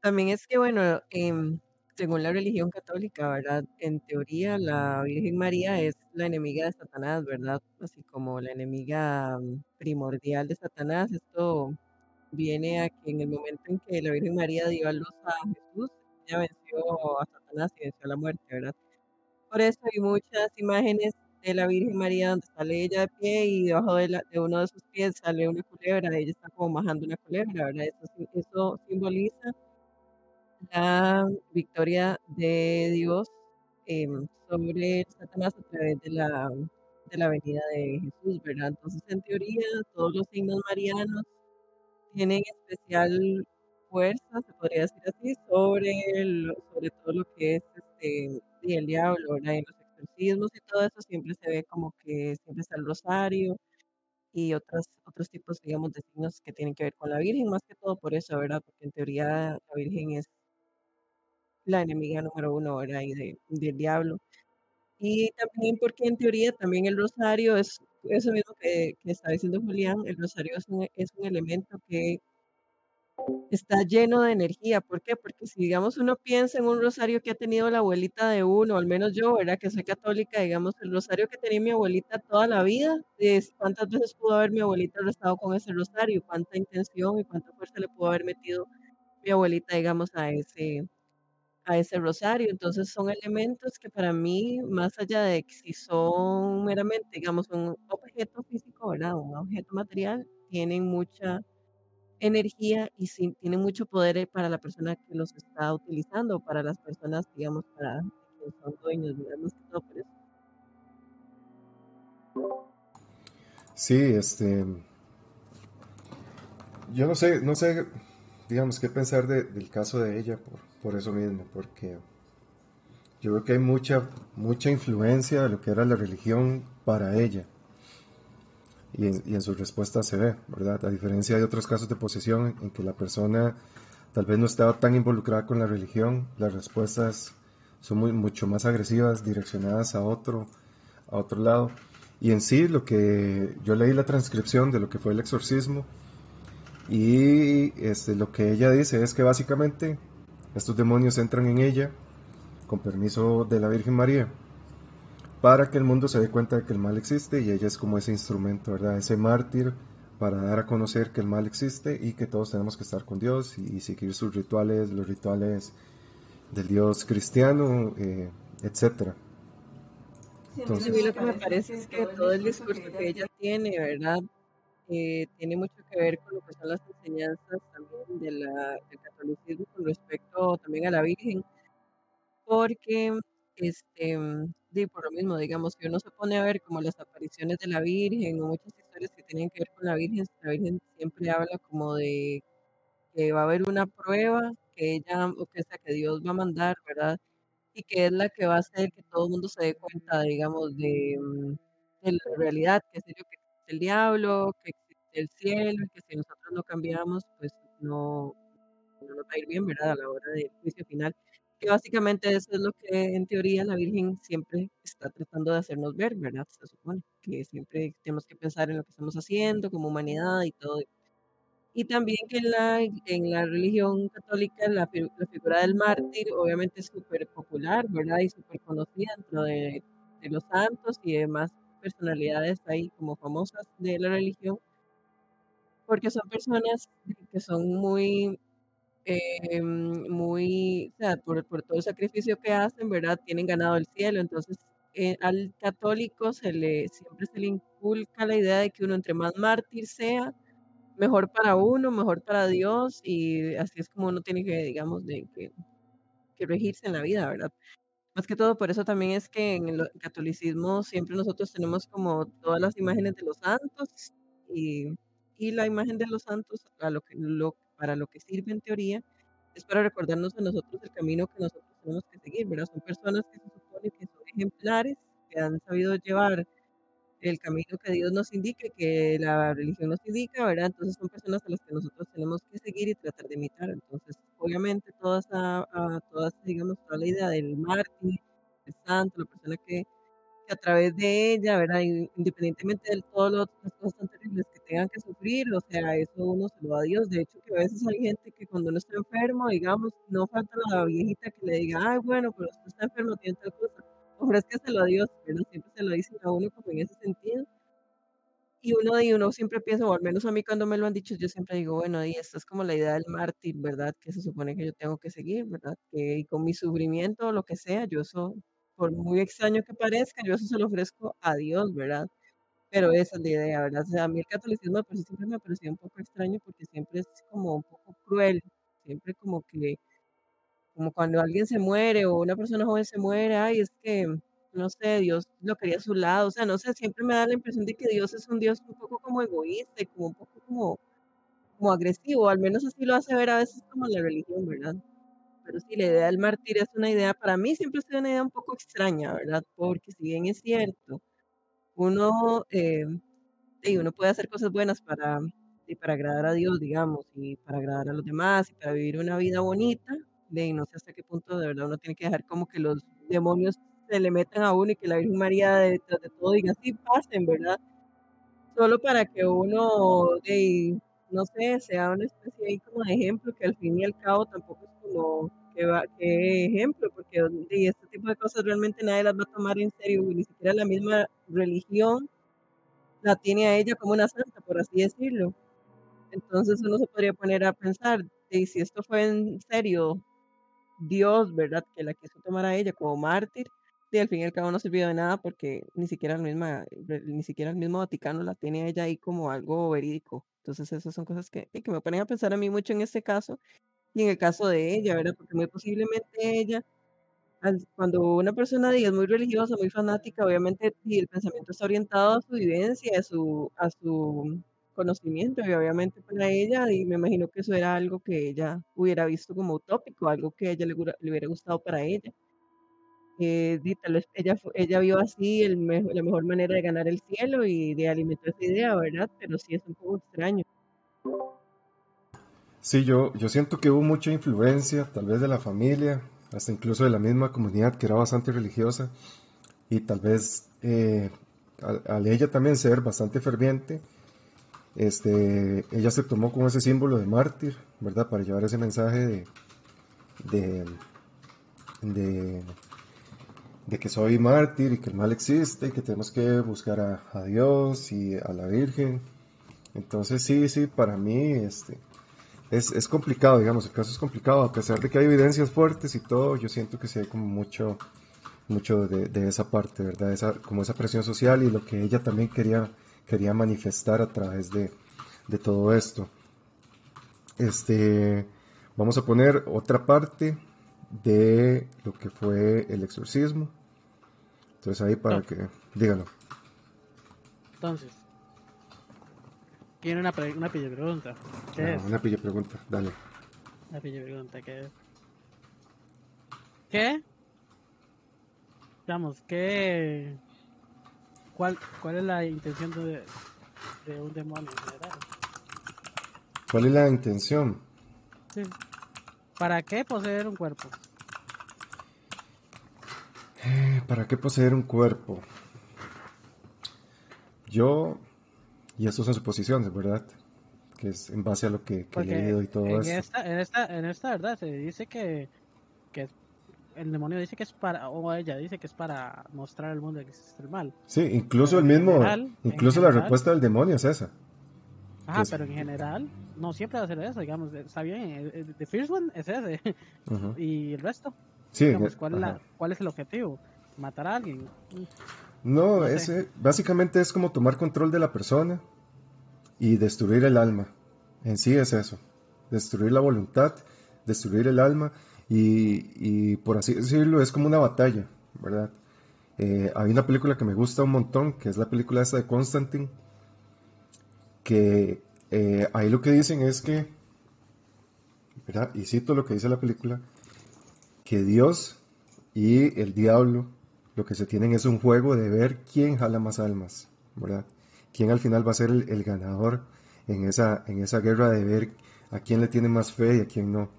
También es que, bueno, em, según la religión católica, ¿verdad? En teoría, la Virgen María es la enemiga de Satanás, ¿verdad? Así como la enemiga mm, primordial de Satanás. Esto viene a que en el momento en que la Virgen María dio a luz a Jesús, ella venció a Satanás y venció a la muerte, ¿verdad? Por eso hay muchas imágenes de la Virgen María donde sale ella de pie y debajo de, uno de sus pies sale una culebra, ella está como bajando una culebra, ¿verdad? Eso, eso simboliza la victoria de Dios em, sobre Satanás a través de la, de la venida de Jesús, ¿verdad? Entonces, en teoría, todos los signos marianos tienen especial fuerza, se podría decir así, sobre, sobre todo lo que es este, el diablo, ¿verdad? En los exorcismos y todo eso siempre se ve como que siempre está el rosario y otros, otros tipos, digamos, de signos que tienen que ver con la Virgen, más que todo por eso, ¿verdad? Porque en teoría la Virgen es la enemiga número uno, ¿verdad? Y de, del diablo. Y también porque en teoría también el rosario es eso mismo que, que está diciendo Julián, el rosario es un, es un elemento que está lleno de energía. ¿Por qué? Porque si, digamos, uno piensa en un rosario que ha tenido la abuelita de uno, al menos yo, ¿verdad? Que soy católica, digamos, el rosario que tenía mi abuelita toda la vida, es cuántas veces pudo haber mi abuelita rezado con ese rosario, cuánta intención y cuánta fuerza le pudo haber metido mi abuelita, digamos, a ese, a ese rosario. Entonces son elementos que para mí, más allá de que si son meramente, digamos, un objeto físico, ¿verdad? Un objeto material, tienen mucha energía y sí, tienen mucho poder eh, para la persona que los está utilizando, para las personas, digamos, para que son dueños, digamos, todo por eso. Sí, este, yo no sé, no sé, digamos, qué pensar del caso de ella por, por eso mismo, porque yo creo que hay mucha, mucha influencia de lo que era la religión para ella. Y en, y en, su respuesta se ve, ¿verdad? A diferencia de otros casos de posesión en que la persona tal vez no estaba tan involucrada con la religión, las respuestas son mucho más agresivas, direccionadas a otro, a otro lado. Y en sí, lo que yo leí la transcripción de lo que fue el exorcismo, y este, lo que ella dice es que básicamente estos demonios entran en ella, con permiso de la Virgen María, para que el mundo se dé cuenta de que el mal existe y ella es como ese instrumento, ¿verdad? Ese mártir para dar a conocer que el mal existe y que todos tenemos que estar con Dios y, seguir sus rituales, los rituales del Dios cristiano, eh, etc. Entonces, a mí lo que me parece es que todo el discurso que ella tiene, ¿verdad? Eh, tiene mucho que ver con lo que son las enseñanzas también de la, del catolicismo con respecto también a la Virgen, porque este, y por lo mismo, digamos, si uno se pone a ver como las apariciones de la Virgen o muchas historias que tienen que ver con la Virgen, la Virgen siempre habla como de que va a haber una prueba que ella, o que sea, que Dios va a mandar, ¿verdad? Y que es la que va a hacer que todo el mundo se dé cuenta, digamos, de, mm, la realidad, que es que el diablo, que existe el cielo, que si nosotros no cambiamos, pues no, no nos va a ir bien, ¿verdad? A la hora del juicio final. Que básicamente eso es lo que en teoría la Virgen siempre está tratando de hacernos ver, ¿verdad? Se supone que siempre tenemos que pensar en lo que estamos haciendo como humanidad y todo. Y también que en la, en la religión católica la, la figura del mártir obviamente es súper popular, ¿verdad? Y súper conocida dentro de, de los santos y demás personalidades ahí como famosas de la religión, porque son personas que son muy, eh, muy, o sea, por, por, todo el sacrificio que hacen, ¿verdad? Tienen ganado el cielo, entonces eh, al católico se le, siempre se le inculca la idea de que uno entre más mártir sea, mejor para uno, mejor para Dios, y así es como uno tiene que, digamos, de, que, que regirse en la vida, ¿verdad? Más que todo, por eso también es que en el catolicismo siempre nosotros tenemos como todas las imágenes de los santos y, y la imagen de los santos a lo que, lo, para lo que sirve en teoría es para recordarnos a nosotros el camino que nosotros tenemos que seguir, ¿verdad? Son personas que se supone que son ejemplares, que han sabido llevar el camino que Dios nos indique, que la religión nos indica, ¿verdad? Entonces son personas a las que nosotros tenemos que seguir y tratar de imitar. Entonces, obviamente, toda esa, ah, toda, digamos, toda la idea del mártir, el santo, la persona que, que a través de ella, ¿verdad? Independientemente de todas las cosas tan terribles que tengan que sufrir, o sea, eso uno se lo da a Dios. De hecho, que a veces hay gente que cuando uno está enfermo, digamos, no falta la viejita que le diga, ay, bueno, pero usted está enfermo, tiene tal cosa ofrézcaselo a Dios, pero siempre se lo dicen a uno como en ese sentido. Y uno, y uno siempre piensa, o al menos a mí cuando me lo han dicho, yo siempre digo, bueno, y esta es como la idea del mártir, ¿verdad? Que se supone que yo tengo que seguir, ¿verdad? Que con mi sufrimiento o lo que sea, yo eso, por muy extraño que parezca, yo eso se lo ofrezco a Dios, ¿verdad? Pero esa es la idea, ¿verdad? O sea, a mí el catolicismo por siempre me ha parecido un poco extraño porque siempre es como un poco cruel, siempre como que como cuando alguien se muere o una persona joven se muere, ay, es que, no sé, Dios lo quería a su lado, o sea, no sé, siempre me da la impresión de que Dios es un Dios un poco como egoísta y como un poco como, como agresivo, al menos así lo hace ver a veces como la religión, ¿verdad? Pero sí, la idea del martirio es una idea, para mí siempre ha sido una idea un poco extraña, ¿verdad? Porque si bien es cierto, uno, eh, uno puede hacer cosas buenas para, para agradar a Dios, digamos, y para agradar a los demás, y para vivir una vida bonita, de no sé hasta qué punto de verdad uno tiene que dejar como que los demonios se le metan a uno y que la Virgen María detrás de todo diga, sí, pasen, ¿verdad? Solo para que uno, de, no sé, sea una especie ahí como de ejemplo, que al fin y al cabo tampoco es como que, va, que ejemplo, porque de este tipo de cosas realmente nadie las va a tomar en serio, ni siquiera la misma religión la tiene a ella como una santa, por así decirlo. Entonces uno se podría poner a pensar, y si esto fue en serio Dios, ¿verdad? Que la quiso tomar a ella como mártir, y al fin y al cabo no sirvió de nada porque ni siquiera el, misma, ni siquiera el mismo Vaticano la tiene ella ahí como algo verídico. Entonces esas son cosas que, que me ponen a pensar a mí mucho en este caso y en el caso de ella, ¿verdad? Porque muy posiblemente ella, cuando una persona diga es muy religiosa, muy fanática, obviamente el pensamiento está orientado a su vivencia, a su, a su conocimiento y obviamente para ella y me imagino que eso era algo que ella hubiera visto como utópico, algo que ella le, hubiera gustado para ella. Eh, ella, ella vio así el la mejor manera de ganar el cielo y de alimentar esa idea, ¿verdad? Pero sí es un poco extraño. Sí, yo, yo siento que hubo mucha influencia, tal vez de la familia, hasta incluso de la misma comunidad que era bastante religiosa, y tal vez eh, al ella también ser bastante ferviente, este, ella se tomó como ese símbolo de mártir, ¿verdad? Para llevar ese mensaje de, de, de, que soy mártir y que el mal existe y que tenemos que buscar a, Dios y a la Virgen. Entonces sí, sí, para mí este, es, es, complicado, digamos, el caso es complicado, a pesar de que hay evidencias fuertes y todo, yo siento que sí hay como mucho, mucho de, de esa parte, ¿verdad? Esa, como esa presión social y lo que ella también quería quería manifestar a través de, todo esto. Este, vamos a poner otra parte de lo que fue el exorcismo. Entonces ahí para que, dígalo. Entonces, tiene una, una pilla pregunta. ¿Qué ah, es? Una pilla pregunta, dale. Una pilla pregunta, ¿qué es? ¿Qué? Vamos, ¿qué ¿Cuál, ¿Cuál es la intención de, de un demonio en general? ¿Cuál es la intención? Sí. ¿Para qué poseer un cuerpo? Eh, ¿Para qué poseer un cuerpo? Yo, y eso son suposiciones, ¿verdad? Que es en base a lo que, he leído y todo en eso. Esta, en, esta, en esta verdad se dice que, que el demonio dice que es para, o ella dice que es para mostrar al mundo que existe el mal. Sí, incluso el mismo, incluso la respuesta del demonio es esa. Ajá, pero en general, no siempre va a ser eso, digamos, está bien, the first one es ese, y el resto, sí, digamos, ¿cuál, es la, ¿cuál es el objetivo? ¿Matar a alguien? No, ese, básicamente es como tomar control de la persona y destruir el alma, en sí es eso, destruir la voluntad, destruir el alma, y, por así decirlo es como una batalla, ¿verdad? Eh, hay una película que me gusta un montón, que es la película esta de Constantine, que eh, ahí lo que dicen es que, ¿verdad? Y cito lo que dice la película, que Dios y el diablo lo que se tienen es un juego de ver quién jala más almas, ¿verdad? ¿Quién al final va a ser el, ganador en esa, en esa guerra de ver a quién le tiene más fe y a quién no,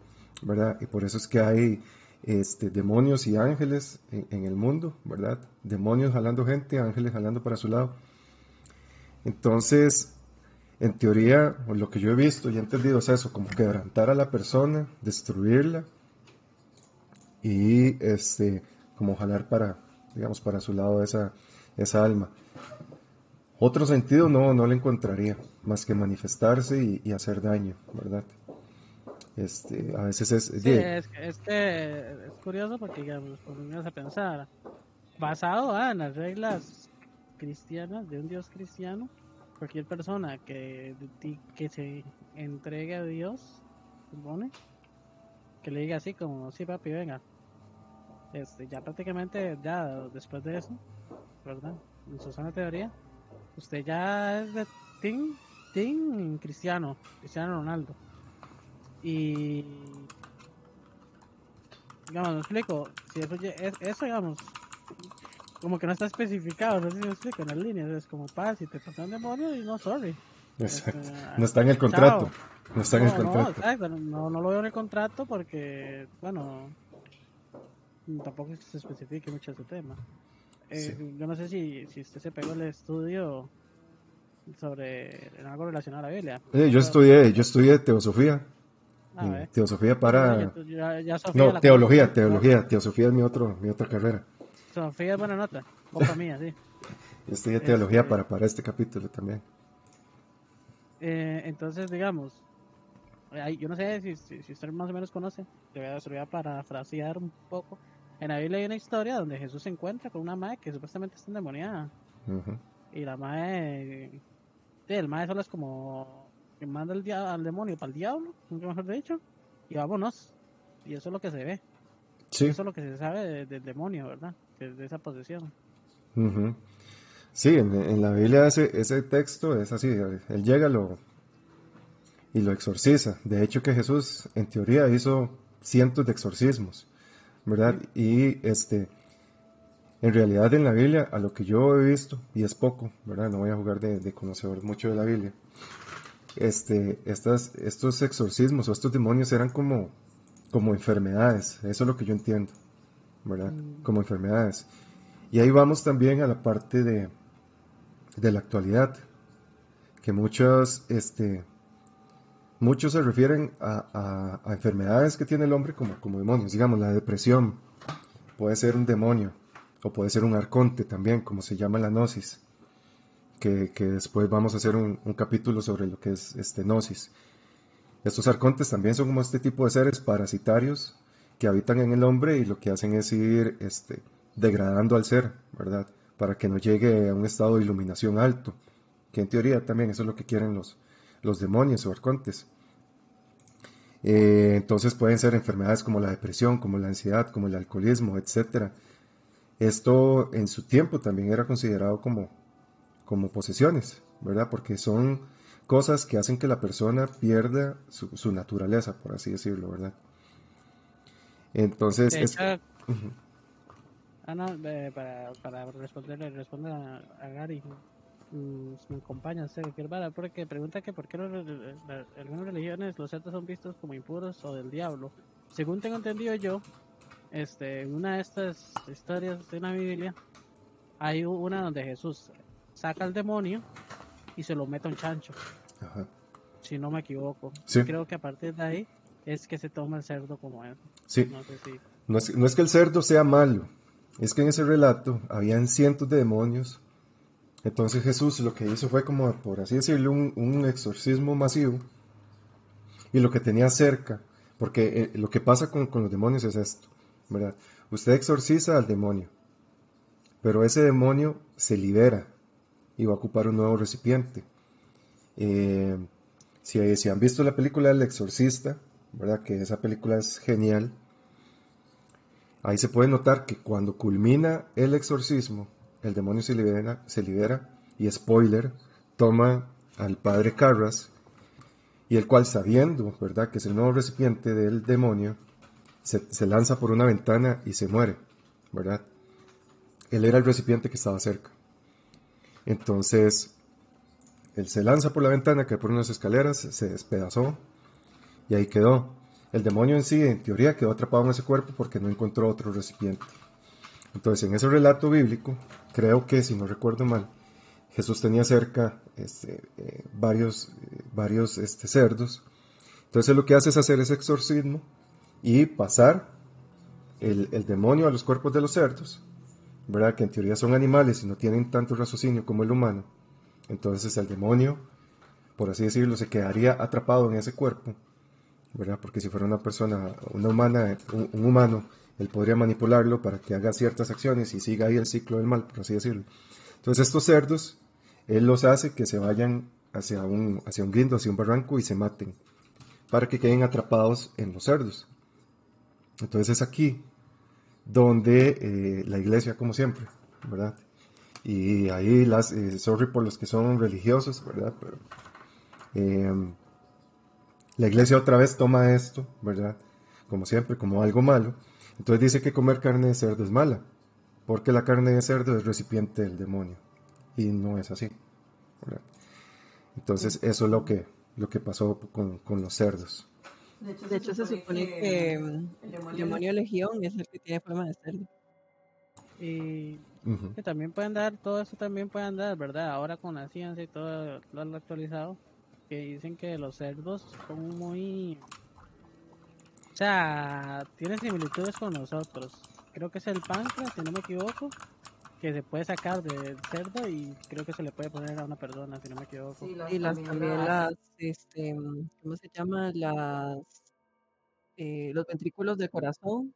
¿verdad? Y por eso es que hay este, demonios y ángeles en, en el mundo, ¿verdad? Demonios jalando gente, ángeles jalando para su lado. Entonces, en teoría, lo que yo he visto y he entendido es eso, como quebrantar a la persona, destruirla y este, como jalar para, digamos, para su lado esa, esa alma. Otro sentido no, no le encontraría, más que manifestarse y, y hacer daño, ¿verdad? Este, a veces es... Sí, es, es que es curioso porque, digamos, ponemos a pensar, basado ah, en las reglas cristianas de un Dios cristiano, cualquier persona que, que se entregue a Dios, supone, que le diga así como, sí papi, venga, este, ya prácticamente, ya después de eso, ¿verdad? En su sana teoría, usted ya es de team, team cristiano, cristiano Ronaldo. Y digamos, me explico, si eso, eso digamos, como que no está especificado, no sé si me explico, en las líneas, es como paz, si te pasa un demonio y no, sorry. Exacto. Este, No está en el contrato. chao. No está en el No, no, contrato. exacto, no, no lo veo en el contrato porque, bueno, tampoco es que se especifique mucho ese tema. Eh, Yo no sé si, si usted se pegó el estudio sobre algo relacionado a la Biblia. Eh, yo estudié, yo estudié teosofía. A Y ver. teosofía para... Ya- ya- No, teología, teología. Teosofía es mi, otro, mi otra carrera. Sofía es buena nota, copa mía, sí. Yo estudié teología para, para este capítulo también. Eh, entonces, digamos, yo no sé si, si, si usted más o menos conoce, le voy a, voy a parafrasear un poco. En la Biblia hay una historia donde Jesús se encuentra con una madre que supuestamente está endemoniada. Y la madre, sí, el madre solo es como que manda el dia- al demonio para el diablo, nunca mejor dicho, y vámonos. Y eso es lo que se ve. Sí. Eso es lo que se sabe de- del demonio, ¿verdad? De, de esa posesión. Sí, en, en la Biblia ese, ese texto es así, él llega lo, y lo exorciza. De hecho que Jesús en teoría hizo cientos de exorcismos, ¿verdad? Y este, en realidad en la Biblia, a lo que yo he visto, y es poco, ¿verdad? No voy a jugar de, de conocedor mucho de la Biblia. Este, estas, estos exorcismos o estos demonios eran como, como enfermedades, eso es lo que yo entiendo, ¿verdad? Como enfermedades. Y ahí vamos también a la parte de, de la actualidad, que muchos, este, muchos se refieren a, enfermedades que tiene el hombre como, demonios. Digamos, la depresión puede ser un demonio, o puede ser un arconte también, como se llama la gnosis, que, después vamos a hacer un, un capítulo sobre lo que es este gnosis. Estos arcontes también son como este tipo de seres parasitarios que habitan en el hombre y lo que hacen es ir este, degradando al ser, ¿verdad? Para que no llegue a un estado de iluminación alto, que en teoría también eso es lo que quieren los, los demonios o arcontes. Eh, entonces pueden ser enfermedades como la depresión, como la ansiedad, como el alcoholismo, etc. Esto en su tiempo también era considerado como, como posesiones, ¿verdad? Porque son cosas que hacen que la persona pierda su, su naturaleza, por así decirlo, ¿verdad? Entonces, es-. Ah, no, eh, para, para responderle, responder a, a Gary, me acompaña usted cualquier vara, porque pregunta que por qué la- algunas religiones los santos son vistos como impuros o del diablo. Según tengo entendido yo, este, en una de estas historias de la Biblia, hay una donde Jesús saca al demonio y se lo mete a un chancho, Ajá. si no me equivoco. Sí. Creo que a partir de ahí es que se toma el cerdo como eso. Sí. No sé si... No es, no es que el cerdo sea malo, es que en ese relato habían cientos de demonios. Entonces Jesús lo que hizo fue como, por así decirlo, un, un exorcismo masivo. Y lo que tenía cerca, porque eh, lo que pasa con, con los demonios es esto, ¿verdad? Usted exorciza al demonio, pero ese demonio se libera y va a ocupar un nuevo recipiente. Eh, si, si han visto la película El Exorcista, ¿verdad? Que esa película es genial. Ahí se puede notar que cuando culmina el exorcismo, el demonio se libera, se libera y spoiler, toma al padre Carras y el cual sabiendo, ¿verdad?, que es el nuevo recipiente del demonio, se, se lanza por una ventana y se muere, ¿verdad? Él era el recipiente que estaba cerca. Entonces, él se lanza por la ventana, cae por unas escaleras, se despedazó y ahí quedó. El demonio en sí, en teoría, quedó atrapado en ese cuerpo porque no encontró otro recipiente. Entonces, en ese relato bíblico, creo que, si no recuerdo mal, Jesús tenía cerca este, eh, varios, eh, varios este, cerdos. Entonces, lo que hace es hacer ese exorcismo y pasar el, demonio a los cuerpos de los cerdos, ¿verdad? Que en teoría son animales y no tienen tanto raciocinio como el humano. Entonces, el demonio, por así decirlo, se quedaría atrapado en ese cuerpo, ¿verdad? Porque si fuera una persona, una humana, un humano, él podría manipularlo para que haga ciertas acciones y siga ahí el ciclo del mal, por así decirlo. Entonces estos cerdos, él los hace que se vayan hacia un, hacia un guindo, hacia un barranco y se maten, para que queden atrapados en los cerdos. Entonces es aquí donde eh, la iglesia, como siempre, ¿verdad? Y ahí, las, eh, sorry por los que son religiosos, ¿verdad? Pero eh, la iglesia otra vez toma esto, ¿verdad? Como siempre, como algo malo. Entonces dice que comer carne de cerdo es mala, porque la carne de cerdo es recipiente del demonio. Y no es así. ¿verdad? Entonces eso es lo que, lo que pasó con, con los cerdos. De hecho, De hecho, se supone que mm, el el demonio legión es el que tiene forma de cerdo. Y que también pueden dar, todo eso también pueden dar, ¿verdad? Ahora con la ciencia y todo lo actualizado, que dicen que los cerdos son muy... O sea, tienen similitudes con nosotros. Creo que es el páncreas, si no me equivoco, que se puede sacar del cerdo y creo que se le puede poner a una persona, si no me equivoco. Sí, las Y las este, ¿cómo se llama? Las, eh, los ventrículos del corazón,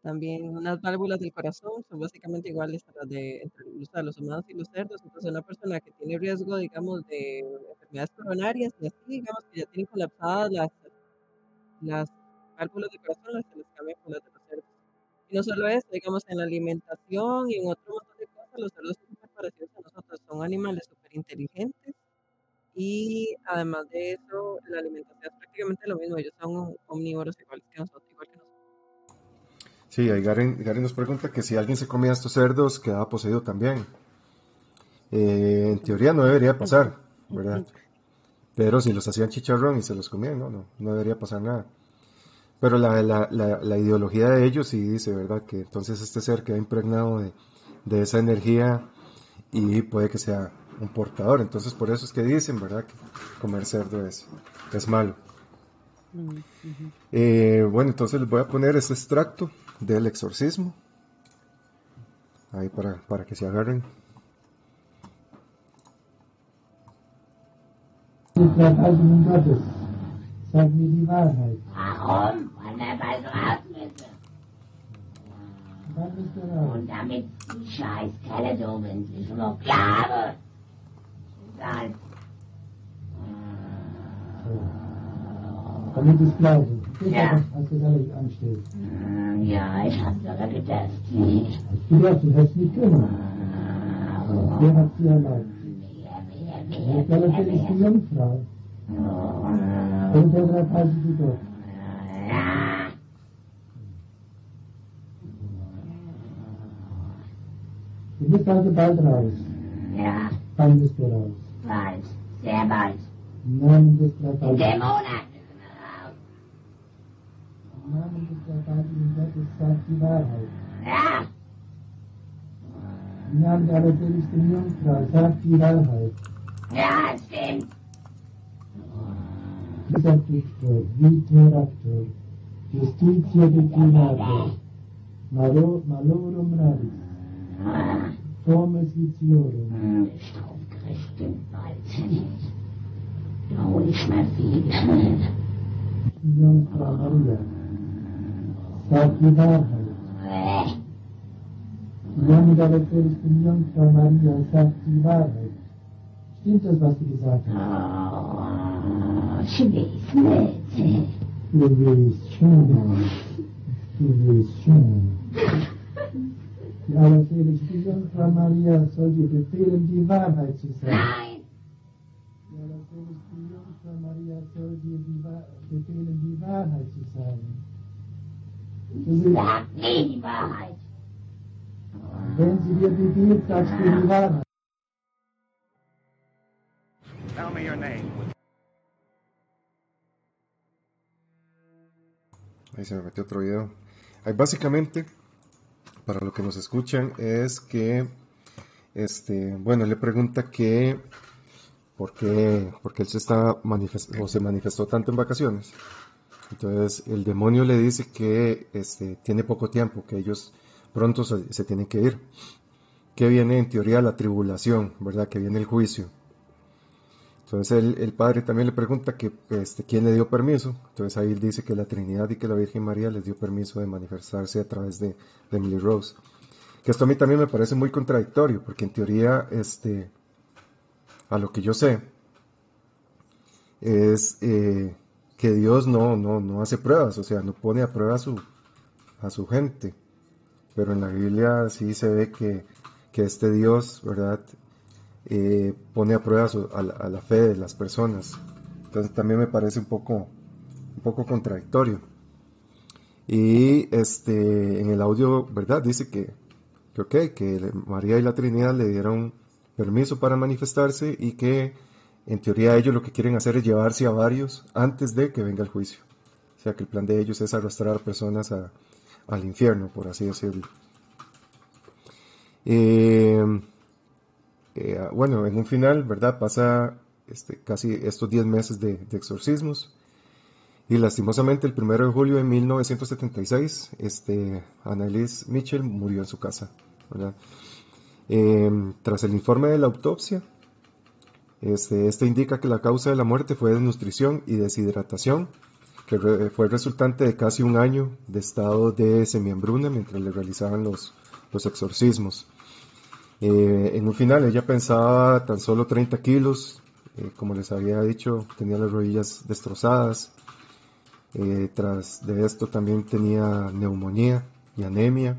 también unas válvulas del corazón son básicamente iguales a las de entre, o sea, los humanos y los cerdos. Entonces, una persona que tiene riesgo, digamos, de enfermedades coronarias y así, digamos, que ya tienen colapsadas las, las válvulas del corazón, las se les cambian por las de los cerdos. Y no solo eso, digamos, en la alimentación y en otro montón de cosas, los cerdos son súper parecidos a nosotros, son animales súper inteligentes y además de eso, la alimentación es prácticamente lo mismo, ellos son omnívoros iguales que nosotros, igual que nosotros. Sí, ahí Garen, Garen nos pregunta que si alguien se comía estos cerdos, quedaba poseído también. Eh, en teoría no debería pasar, ¿verdad? Pero si los hacían chicharrón y se los comían, no, no, no debería pasar nada. Pero la, la, la, la ideología de ellos sí dice, ¿verdad? Que entonces este ser queda impregnado de, de esa energía y puede que sea un portador. Entonces por eso es que dicen, ¿verdad? Que comer cerdo es, es malo. Mm. Eh, bueno, entonces les voy a poner este extracto del exorcismo. Ahí para, para que se agarren. mehr bei raus müssen. Und damit die scheiß Teledom endlich noch klar wird. Dann. Äh, damit es bleibt. Ja. Als das alles ansteht. Ja, ich hab's gedacht. Hast Du darfst, du hast nicht immer. Äh, also, wer hat sie erlaubt? Wer hat sie erlaubt? Wer hat sie erlaubt? Wer hat sie doch. Wie weit bald raus? Ja. Wann bist du raus? Bald, sehr bald. Wann bist du raus? In dem Monat. Wann bist du raus? Das sagt die Wahrheit. Ja. Nein, aber du bist ein Jungfrau, sagt die Wahrheit. Ja, stimmt. Vicepriektor, Viterator, Justitia declinator, malorum radis. Formes Viciorum. Nicht aufgerecht den Balzen. Da hol ich mir viel. Jungfrau Maria, sag die Wahrheit. Lange darauf werde ich den Jungfrau Maria, sag die Wahrheit. Stimmt das, was du gesagt hast? Oh, ich weiß nicht. Du bist schon, Du bist schon. Die allerseligste Jungfrau Maria soll dir befehlen, die Wahrheit zu sagen. Die allerseligste Jungfrau Maria soll dir befehlen, die Wahrheit zu sagen. Du willst, sag nie die Wahrheit. wenn sie dir befiehlt, sagst du die Wahrheit. Tell me your name. Ahí se me metió otro video. Ahí básicamente, para lo que nos escuchan, es que, este, bueno, le pregunta que, ¿por qué, porque él se, está se manifestó tanto en vacaciones? Entonces, el demonio le dice que este, tiene poco tiempo, que ellos pronto se, se tienen que ir. Que viene en teoría la tribulación, ¿verdad? Que viene el juicio. Entonces el, el, padre también le pregunta que este, quién le dio permiso. Entonces ahí dice que la Trinidad y que la Virgen María les dio permiso de manifestarse a través de, de Emily Rose. Que esto a mí también me parece muy contradictorio, porque en teoría, este, a lo que yo sé, es eh, que Dios no, no, no hace pruebas, o sea, no pone a prueba a su, a su gente. Pero en la Biblia sí se ve que, que este Dios, ¿verdad? Eh, pone a prueba a, la, a, la, fe de las personas. Entonces también me parece un poco, un poco contradictorio. Y este, en el audio, ¿verdad? Dice que, que, okay, que María y la Trinidad le dieron permiso para manifestarse y que en teoría ellos lo que quieren hacer es llevarse a varios antes de que venga el juicio. O sea que el plan de ellos es arrastrar personas a, al infierno, por así decirlo. Eh, eh, bueno, en un final, ¿verdad? Pasa este, casi estos 10 meses de, exorcismos. Y lastimosamente el 1 de julio de 1976, este, Annalise Mitchell murió en su casa. Eh, tras el informe de la autopsia, este, este, indica que la causa de la muerte fue desnutrición y deshidratación, que re, fue resultante de casi un año de estado de semihambruna mientras le realizaban los exorcismos. Eh, en un final ella pensaba tan solo 30 kilos, eh, como les había dicho, tenía las rodillas destrozadas. Eh, tras de esto también tenía neumonía y anemia.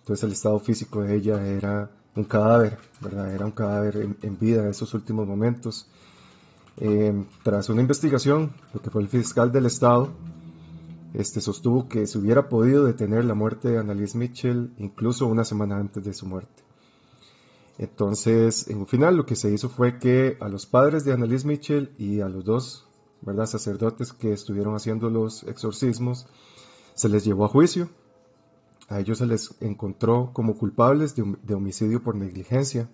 Entonces el estado físico de ella era un cadáver, ¿verdad? Era un cadáver en, vida en esos últimos momentos. tras una investigación, lo que fue el fiscal del estado, este, sostuvo que se hubiera podido detener la muerte de Annalise Mitchell incluso una semana antes de su muerte. Entonces, en un final lo que se hizo fue que a los padres de Annalise Mitchell y a los dos sacerdotes que estuvieron haciendo los exorcismos se les llevó a juicio. A ellos se les encontró como culpables de, de homicidio por negligencia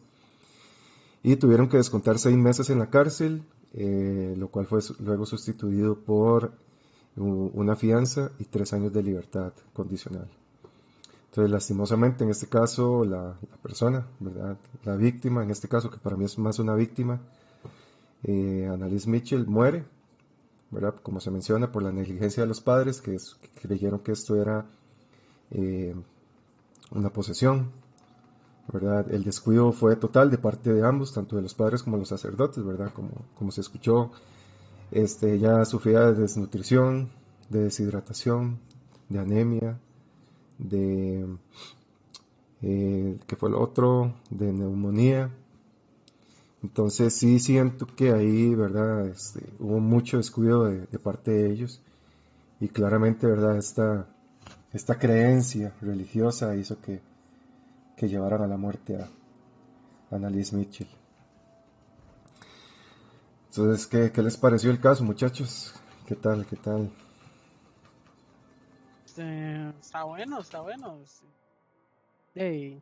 y tuvieron que descontar seis meses en la cárcel, eh, lo cual fue luego sustituido por una fianza y tres años de libertad condicional. Entonces, lastimosamente, en este caso, la, persona, ¿verdad? La víctima, en este caso, que para mí es más una víctima, eh, Annalise Mitchell muere, ¿verdad? Como se menciona, por la negligencia de los padres, que, creyeron que esto era eh, una posesión, ¿verdad? El descuido fue total de parte de ambos, tanto de los padres como de los sacerdotes, ¿verdad? Como, como se escuchó, este, ella sufría de desnutrición, de deshidratación, de anemia, de eh, que fue el otro de neumonía entonces sí siento que ahí verdad este, hubo mucho descuido de, parte de ellos y claramente verdad esta esta creencia religiosa hizo que, que llevaran a la muerte a Annalise Mitchell entonces ¿qué, ¿qué les pareció el caso muchachos? ¿qué tal? ¿qué tal? Este, está bueno, está bueno. Hey.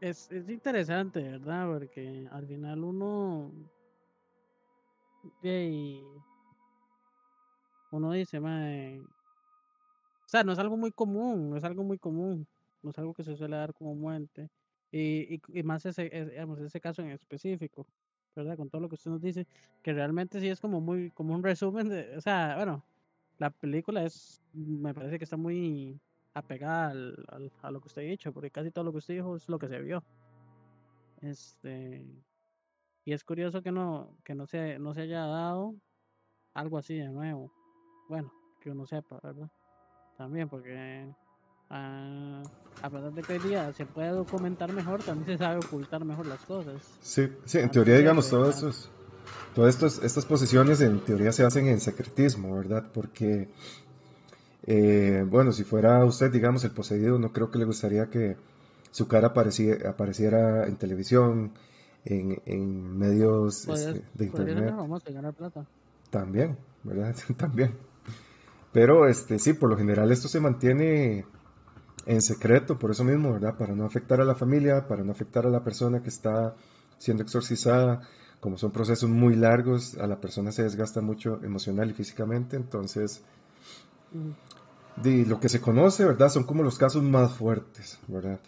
Es, es interesante, ¿verdad? Porque al final uno. Hey, uno dice, mae. O sea, no es algo muy común, no es algo muy común. No es algo que se suele dar como muerte. Y, y, y más ese, digamos, ese caso en específico, ¿verdad? Con todo lo que usted nos dice, que realmente sí es como muy, como un resumen de, o sea, bueno, la película es, me parece que está muy apegada al, al, a lo que usted ha dicho, porque casi todo lo que usted dijo es lo que se vio. Este, y es curioso que no, que no se, no se haya dado algo así de nuevo. Bueno, que uno sepa, ¿verdad? También porque uh, a pesar de que hoy día se puede documentar mejor, también se sabe ocultar mejor las cosas. Sí, sí en teoría, digamos, todo eso es todas estos, estas posiciones en teoría se hacen en secretismo, ¿verdad? Porque, eh, bueno, si fuera usted, digamos, el poseído, no creo que le gustaría que su cara apareciera, apareciera en televisión, en, en medios este, de internet. ganar plata. También, ¿verdad? También. Pero este sí, por lo general esto se mantiene en secreto, por eso mismo, ¿verdad? Para no afectar a la familia, para no afectar a la persona que está siendo exorcizada. Como son procesos muy largos, a la persona se desgasta mucho emocional y físicamente, entonces de lo que se conoce, ¿verdad? Son como los casos más fuertes, ¿verdad?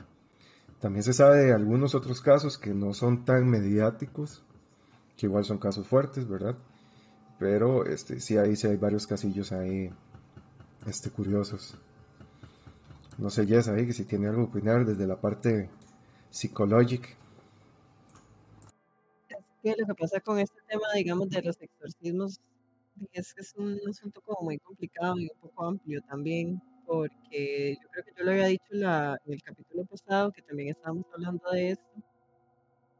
También se sabe de algunos otros casos que no son tan mediáticos, que igual son casos fuertes, ¿verdad? Pero este, sí, ahí sí hay varios casillos ahí este, curiosos. No sé, Jess, ahí que si tiene algo que opinar desde la parte psicológica. Que lo que pasa con este tema, digamos, de los exorcismos, es que es un asunto como muy complicado y un poco amplio también, porque yo creo que yo lo había dicho la- en el capítulo pasado, que también estábamos hablando de esto,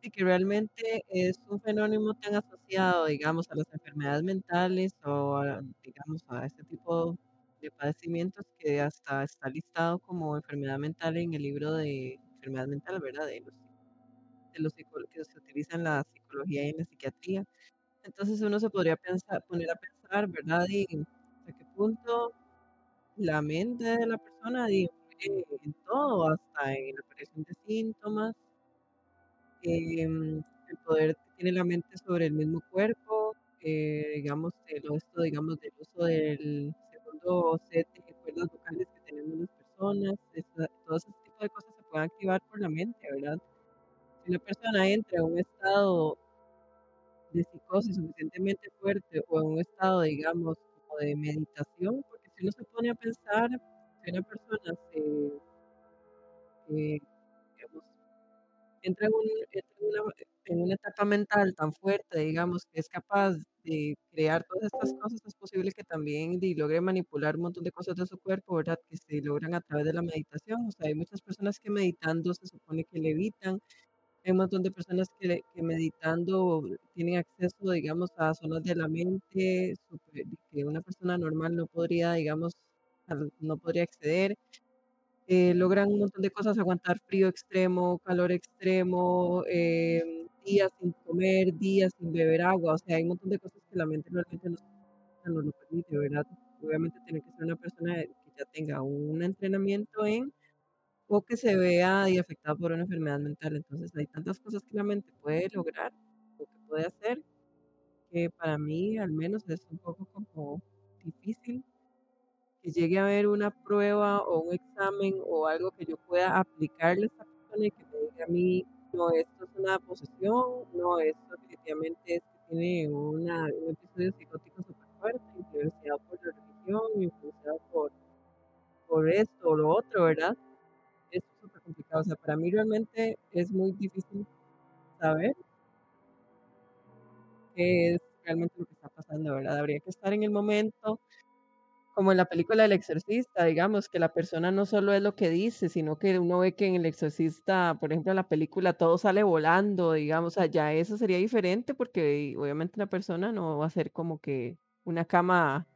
y que realmente es un fenómeno tan asociado, digamos, a las enfermedades mentales o, a, digamos, a este tipo de padecimientos que hasta está listado como enfermedad mental en el libro de enfermedad mental, ¿verdad? De los, de los que se utiliza en la psicología y en la psiquiatría. Entonces uno se podría pensar, poner a pensar, ¿verdad? Y hasta qué punto la mente de la persona influye en todo, hasta en la aparición de síntomas, em, el poder que tiene la mente sobre el mismo cuerpo, eh, digamos, el, esto, digamos, del uso del segundo set de cuerdas vocales que tenemos las personas, esa- todo ese tipo de cosas se pueden activar por la mente, ¿verdad? Una persona entra en un estado de psicosis suficientemente fuerte o en un estado, digamos, como de meditación, porque si uno se pone a pensar, si una persona se, eh, digamos, entra en, un- entra en una, en una etapa mental tan fuerte, digamos, que es capaz de crear todas estas cosas, es posible que también logre manipular un montón de cosas de su cuerpo, ¿verdad? Que se logran a través de la meditación. O sea, hay muchas personas que meditando se supone que levitan, hay un montón de personas que, que meditando tienen acceso, digamos, a zonas de la mente que una persona normal no podría, digamos, no podría acceder. Eh, logran un montón de cosas, aguantar frío extremo, calor extremo, em, días sin comer, días sin beber agua. O sea, hay un montón de cosas que la mente realmente nos, nos lo permite, ¿verdad? Obviamente tiene que ser una persona que ya tenga un entrenamiento en o que se vea y afectada por una enfermedad mental. Entonces hay tantas cosas que la mente puede lograr o que puede hacer que para mí al menos es un poco como difícil que llegue a haber una prueba o un examen o algo que yo pueda aplicarle a esta persona y que me diga a mí, no, esto es una posesión, no, esto definitivamente es que tiene una, un episodio psicótico súper fuerte, influenciado por la religión, influenciado por, por esto o lo otro, ¿verdad? Complicado. O sea, para mí realmente es muy difícil saber qué es realmente lo que está pasando, ¿verdad? Habría que estar en el momento, como en la película El Exorcista, digamos, que la persona no solo es lo que dice, sino que uno ve que en El Exorcista, por ejemplo, en la película todo sale volando, digamos, o ya eso sería diferente porque obviamente la persona no va a ser como que una cama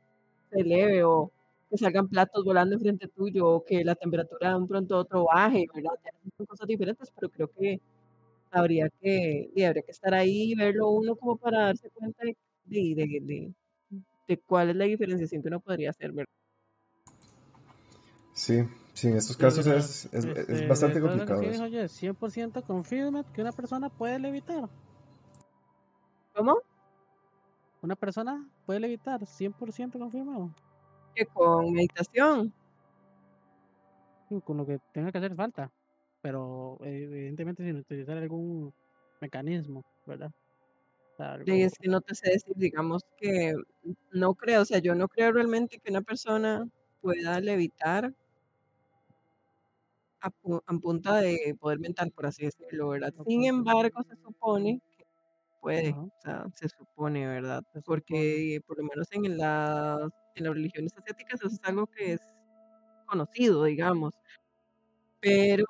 se eleve o que salgan platos volando enfrente tuyo o que la temperatura de un pronto a otro baje, ¿verdad? Son cosas diferentes, pero creo que habría que, y habría que estar ahí y verlo uno como para darse cuenta de, de, de, de- cuál es la diferenciación que uno podría hacer, ¿verdad? Sí, sí, en estos casos es, es, es este, bastante complicado sí Jess, 100% confirma que una persona puede levitar. ¿Cómo? Una persona puede levitar, 100% confirmado. Que con meditación, Sí, Con lo que tenga que hacer falta. Pero eh, evidentemente sin utilizar algún mecanismo, ¿verdad? Algo- es que no te sé decir, digamos que no creo, o sea, yo no creo realmente que una persona pueda levitar a, pu- a punta de poder mental, por así decirlo, ¿verdad? Sin embargo, se supone que puede, Ajá, o sea, se supone, ¿verdad? Porque por lo menos en las, en las religiones asiáticas eso es algo que es conocido, digamos, pero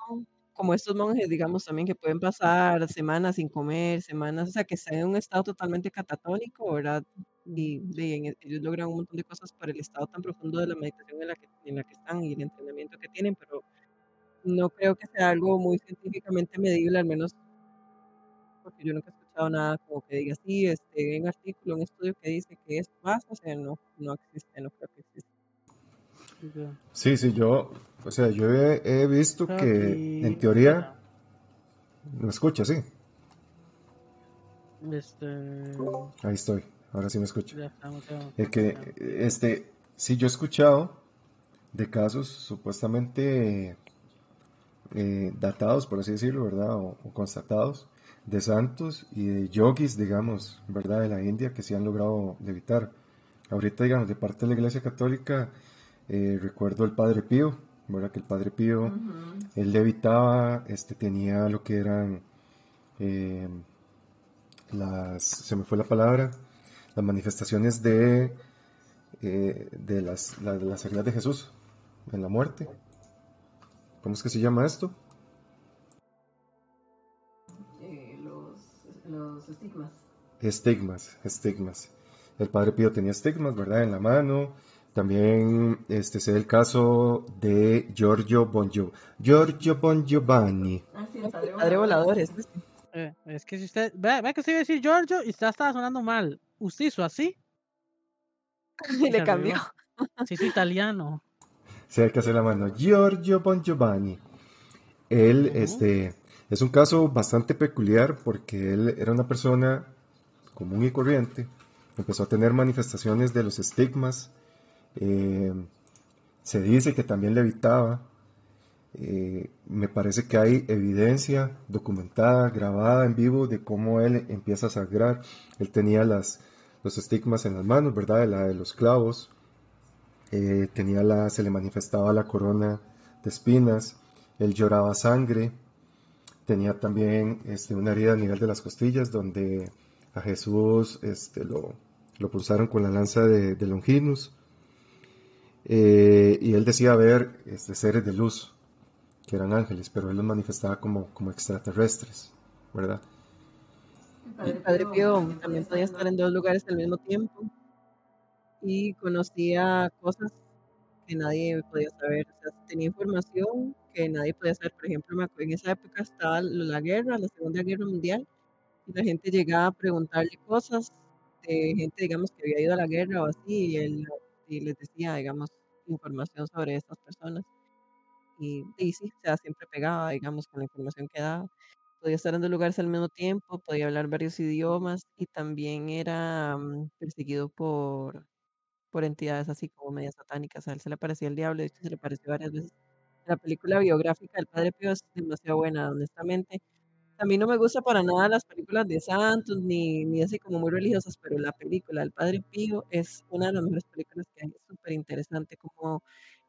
como estos monjes, digamos, también que pueden pasar semanas sin comer, semanas, o sea, que están en un estado totalmente catatónico, ¿verdad? Y, de- en- ellos logran un montón de cosas por el estado tan profundo de la meditación en la que, en la que están y el entrenamiento que tienen, pero no creo que sea algo muy científicamente medible, al menos porque yo nunca he escuchado nada como que diga así, este, un artículo, un estudio que dice que esto pasa, o sea, no, no existe, no creo que exista. Sí, sí, yo, o sea, yo he, he visto Creo que en teoría, ¿me escucha? Sí, Este. ahí estoy, ahora sí me escucha. El que, este, sí, yo he escuchado de casos supuestamente eh, datados, por así decirlo, ¿verdad? O, o constatados, de santos y de yogis, digamos, ¿verdad? De la India que sí han logrado levitar. Ahorita, digamos, de parte de la Iglesia Católica, eh, recuerdo el Padre Pío, ¿verdad? Que el Padre Pío, él levitaba, este, tenía lo que eran eh, las, se me fue la palabra, las manifestaciones de, eh, de las, la- las heridas de Jesús en la muerte. ¿Cómo es que se llama esto? Los estigmas. Estigmas, estigmas. El Padre Pío tenía estigmas, ¿verdad? En la mano. También este sé el caso de Giorgio Bon Gio- Giorgio Bon Giovanni. Ah, sí, el padre, Padre volador, es este. Eh, es que si usted. Vea, vea que usted iba a decir Giorgio y usted estaba sonando mal. ¿Usted hizo así? Y le cambió. arregló. Se hizo italiano. Sí, hay que hacer la mano. Giorgio Bon Giovanni. Él, este, es un caso bastante peculiar porque él era una persona común y corriente. Empezó a tener manifestaciones de los estigmas. eh, se dice que también levitaba. Eh, me parece que hay evidencia documentada, grabada en vivo de cómo él empieza a sagrar. Él tenía las, los estigmas en las manos, ¿verdad? De la de los clavos. Eh, tenía se le manifestaba la corona de espinas. Él lloraba sangre. Tenía también este, una herida a nivel de las costillas donde a Jesús este, lo, lo pulsaron con la lanza de, de Longinus. Eh, y él decía ver este, seres de luz, que eran ángeles, pero él los manifestaba como, como extraterrestres, ¿verdad? El Padre Pío también podía estar en dos lugares al mismo tiempo y conocía cosas que nadie podía saber. O sea, tenía información que nadie podía saber. Por ejemplo, en esa época estaba la guerra, la Segunda Guerra Mundial, y la gente llegaba a preguntarle cosas de gente, digamos, que había ido a la guerra o así, y él y les decía, digamos, información sobre estas personas. Y, y sí, o sea, siempre pegaba, digamos, con la información que daba podía estar en dos lugares al mismo tiempo, podía hablar varios idiomas y también era mm, perseguido por, por entidades así como medias satánicas. A él se le parecía el diablo, de hecho se le pareció varias veces. La película biográfica del Padre Pío es demasiado buena, honestamente. A mí no me gusta para nada las películas de santos ni, ni así como muy religiosas, pero la película del Padre Pío es una de las mejores películas que hay. Es súper interesante como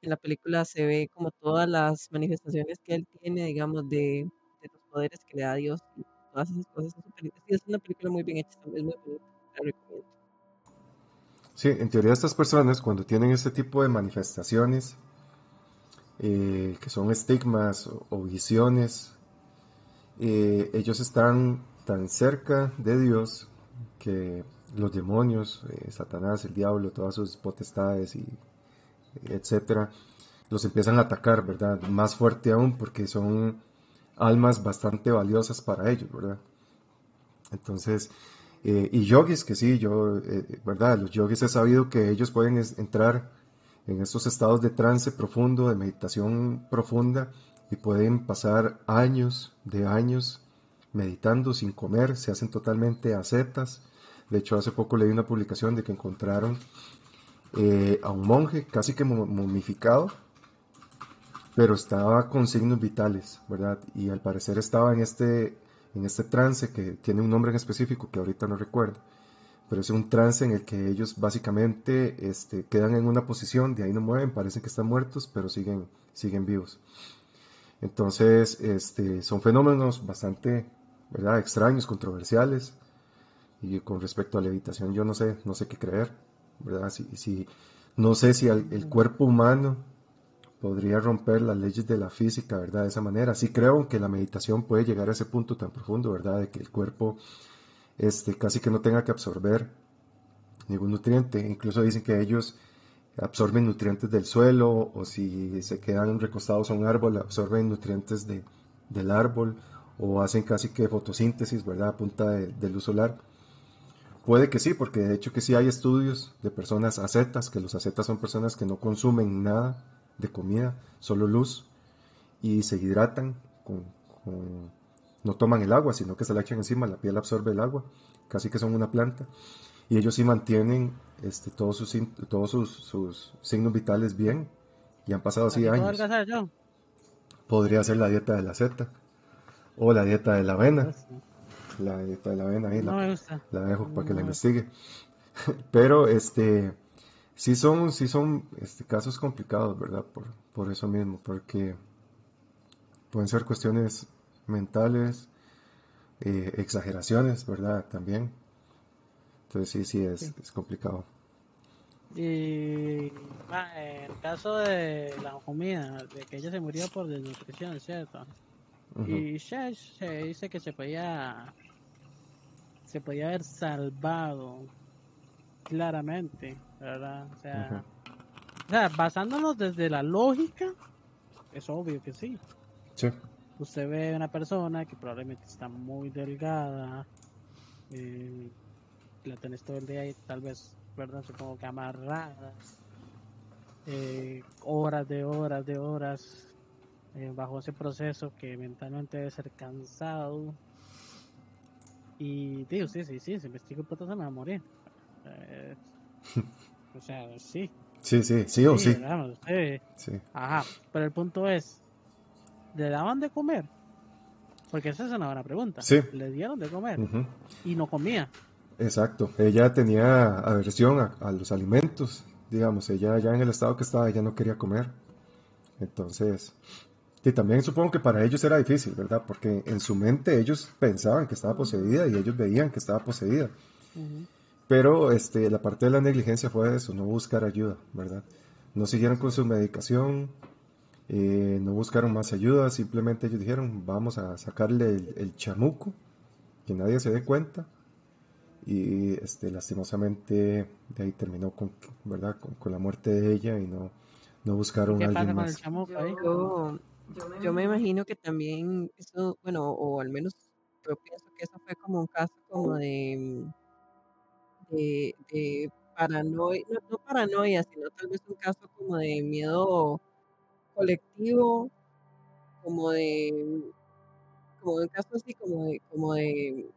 en la película se ve como todas las manifestaciones que él tiene, digamos, de, de los poderes que le da Dios y todas esas cosas. Es, sí, es una película muy bien hecha, es muy bonita, la recomiendo. Sí, en teoría estas personas cuando tienen este tipo de manifestaciones, eh, que son estigmas o, o visiones, eh, ellos están tan cerca de Dios que los demonios, eh, Satanás, el diablo, todas sus potestades y etcétera, los empiezan a atacar, ¿verdad? Más fuerte aún porque son almas bastante valiosas para ellos, ¿verdad? Entonces, eh, y yogis, que sí, yo, eh, ¿verdad? Los yogis he sabido que ellos pueden entrar en estos estados de trance profundo, de meditación profunda, y pueden pasar años de años meditando sin comer, se hacen totalmente ascetas. De hecho, hace poco leí una publicación de que encontraron eh, a un monje casi que mo- momificado, pero estaba con signos vitales, ¿verdad? Y al parecer estaba en este, en este trance que tiene un nombre en específico que ahorita no recuerdo, pero es un trance en el que ellos básicamente este, quedan en una posición, de ahí no mueven, parecen que están muertos, pero siguen, siguen vivos. Entonces, este, son fenómenos bastante, ¿verdad? Extraños, controversiales. Y con respecto a la levitación, yo no sé, no sé qué creer, ¿verdad? Si, si, no sé si el, el cuerpo humano podría romper las leyes de la física, ¿verdad? De esa manera. Sí creo que la meditación puede llegar a ese punto tan profundo, ¿verdad? De que el cuerpo este, casi que no tenga que absorber ningún nutriente. Incluso dicen que ellos absorben nutrientes del suelo o si se quedan recostados a un árbol, absorben nutrientes de, del árbol o hacen casi que fotosíntesis, ¿verdad? A punta de, de luz solar. Puede que sí, porque de hecho que sí hay estudios de personas acetas, que los acetas son personas que no consumen nada de comida, solo luz, y se hidratan, con, con- no toman el agua, sino que se la echan encima, la piel absorbe el agua, casi que son una planta, y ellos sí mantienen este, todos, sus, todos sus, sus signos vitales bien, y han pasado así años. yo. Podría ser la dieta de la seta, o la dieta de la avena, Pues, la dieta de la avena ahí, la- no gusta. la dejo para que la investigue. Pero este sí son, sí son este, casos complicados, ¿verdad? Por, por eso mismo, porque pueden ser cuestiones mentales, eh, exageraciones, ¿verdad? También. Entonces sí, sí es, Sí. es complicado. Y ah, en el caso de la comida, de que ella se murió por desnutrición, ¿cierto? Y se, se dice que se podía se podía haber salvado claramente, ¿verdad? O sea, o sea, basándonos desde la lógica, es obvio que sí. Sí, Usted ve una persona que probablemente está muy delgada, eh, la tenés todo el día ahí, tal vez, ¿verdad? Supongo que amarradas, eh, horas de horas de horas, eh, bajo ese proceso que mentalmente debe ser cansado. Y, digo, sí, sí, sí, si me puta se me va a morir. Eh, o sea, sí. sí, sí, sí o sí. Sí, Ajá, pero el punto es, ¿le daban de comer? Porque esa es una buena pregunta. Sí. ¿Le dieron de comer? Y no comía. Exacto. Ella tenía aversión a, a los alimentos, digamos, ella ya en el estado que estaba, ella no quería comer. Entonces, y también supongo que para ellos era difícil, ¿verdad? Porque en su mente ellos pensaban que estaba poseída y ellos veían que estaba poseída. Pero este, la parte de la negligencia fue eso, no buscar ayuda, ¿verdad? No siguieron con su medicación, eh, no buscaron más ayuda, simplemente ellos dijeron, vamos a sacarle el, el chamuco, que nadie se dé cuenta. Y este, lastimosamente de ahí terminó con, ¿verdad? Con, con la muerte de ella y no, no buscaron ¿Qué a alguien más. chamuco? Yo, Yo me, yo me imagino que también eso, bueno, o al menos yo pienso que eso fue como un caso como de, de, paranoia, no, no paranoia, sino tal vez un caso como de miedo colectivo, como de, como un caso así como de, como de,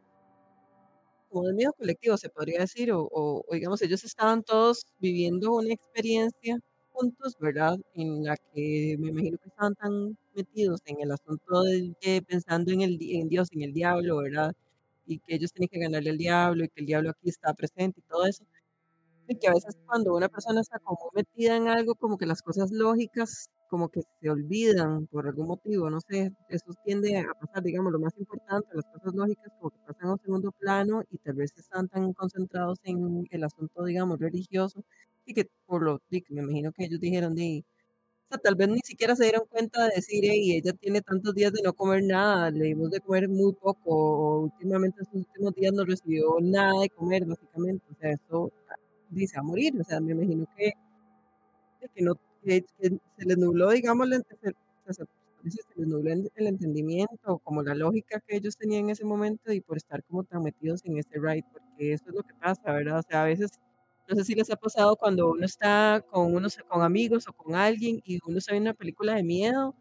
como de miedo colectivo se podría decir, o, digamos ellos estaban todos viviendo una experiencia juntos, ¿verdad? En la que me imagino que estaban tan metidos en el asunto de, de pensando en el en Dios, en el diablo, ¿verdad? Y que ellos tienen que ganarle al diablo y que el diablo aquí está presente y todo eso. Y que a veces cuando una persona está como metida en algo, como que las cosas lógicas como que se olvidan por algún motivo, no sé, eso tiende a pasar, digamos, lo más importante, las cosas lógicas como que pasan a un segundo plano y tal vez están tan concentrados en el asunto, digamos, religioso, y que por lo que me imagino que ellos dijeron de, tal vez ni siquiera se dieron cuenta de decir, y ella tiene tantos días de no comer nada, le dimos de comer muy poco, o últimamente estos últimos días no recibió nada de comer, básicamente, o sea, eso dice a morir, o sea, me imagino que, que no, que, se les nubló, digamos, el, se, se- se- les nubló el, el entendimiento, como la lógica que ellos tenían en ese momento y por estar como tan metidos en ese ride, porque eso es lo que pasa, ¿verdad? O sea, a veces, no sé si les ha pasado cuando uno está con unos, con amigos o con alguien y uno está viendo una película de miedo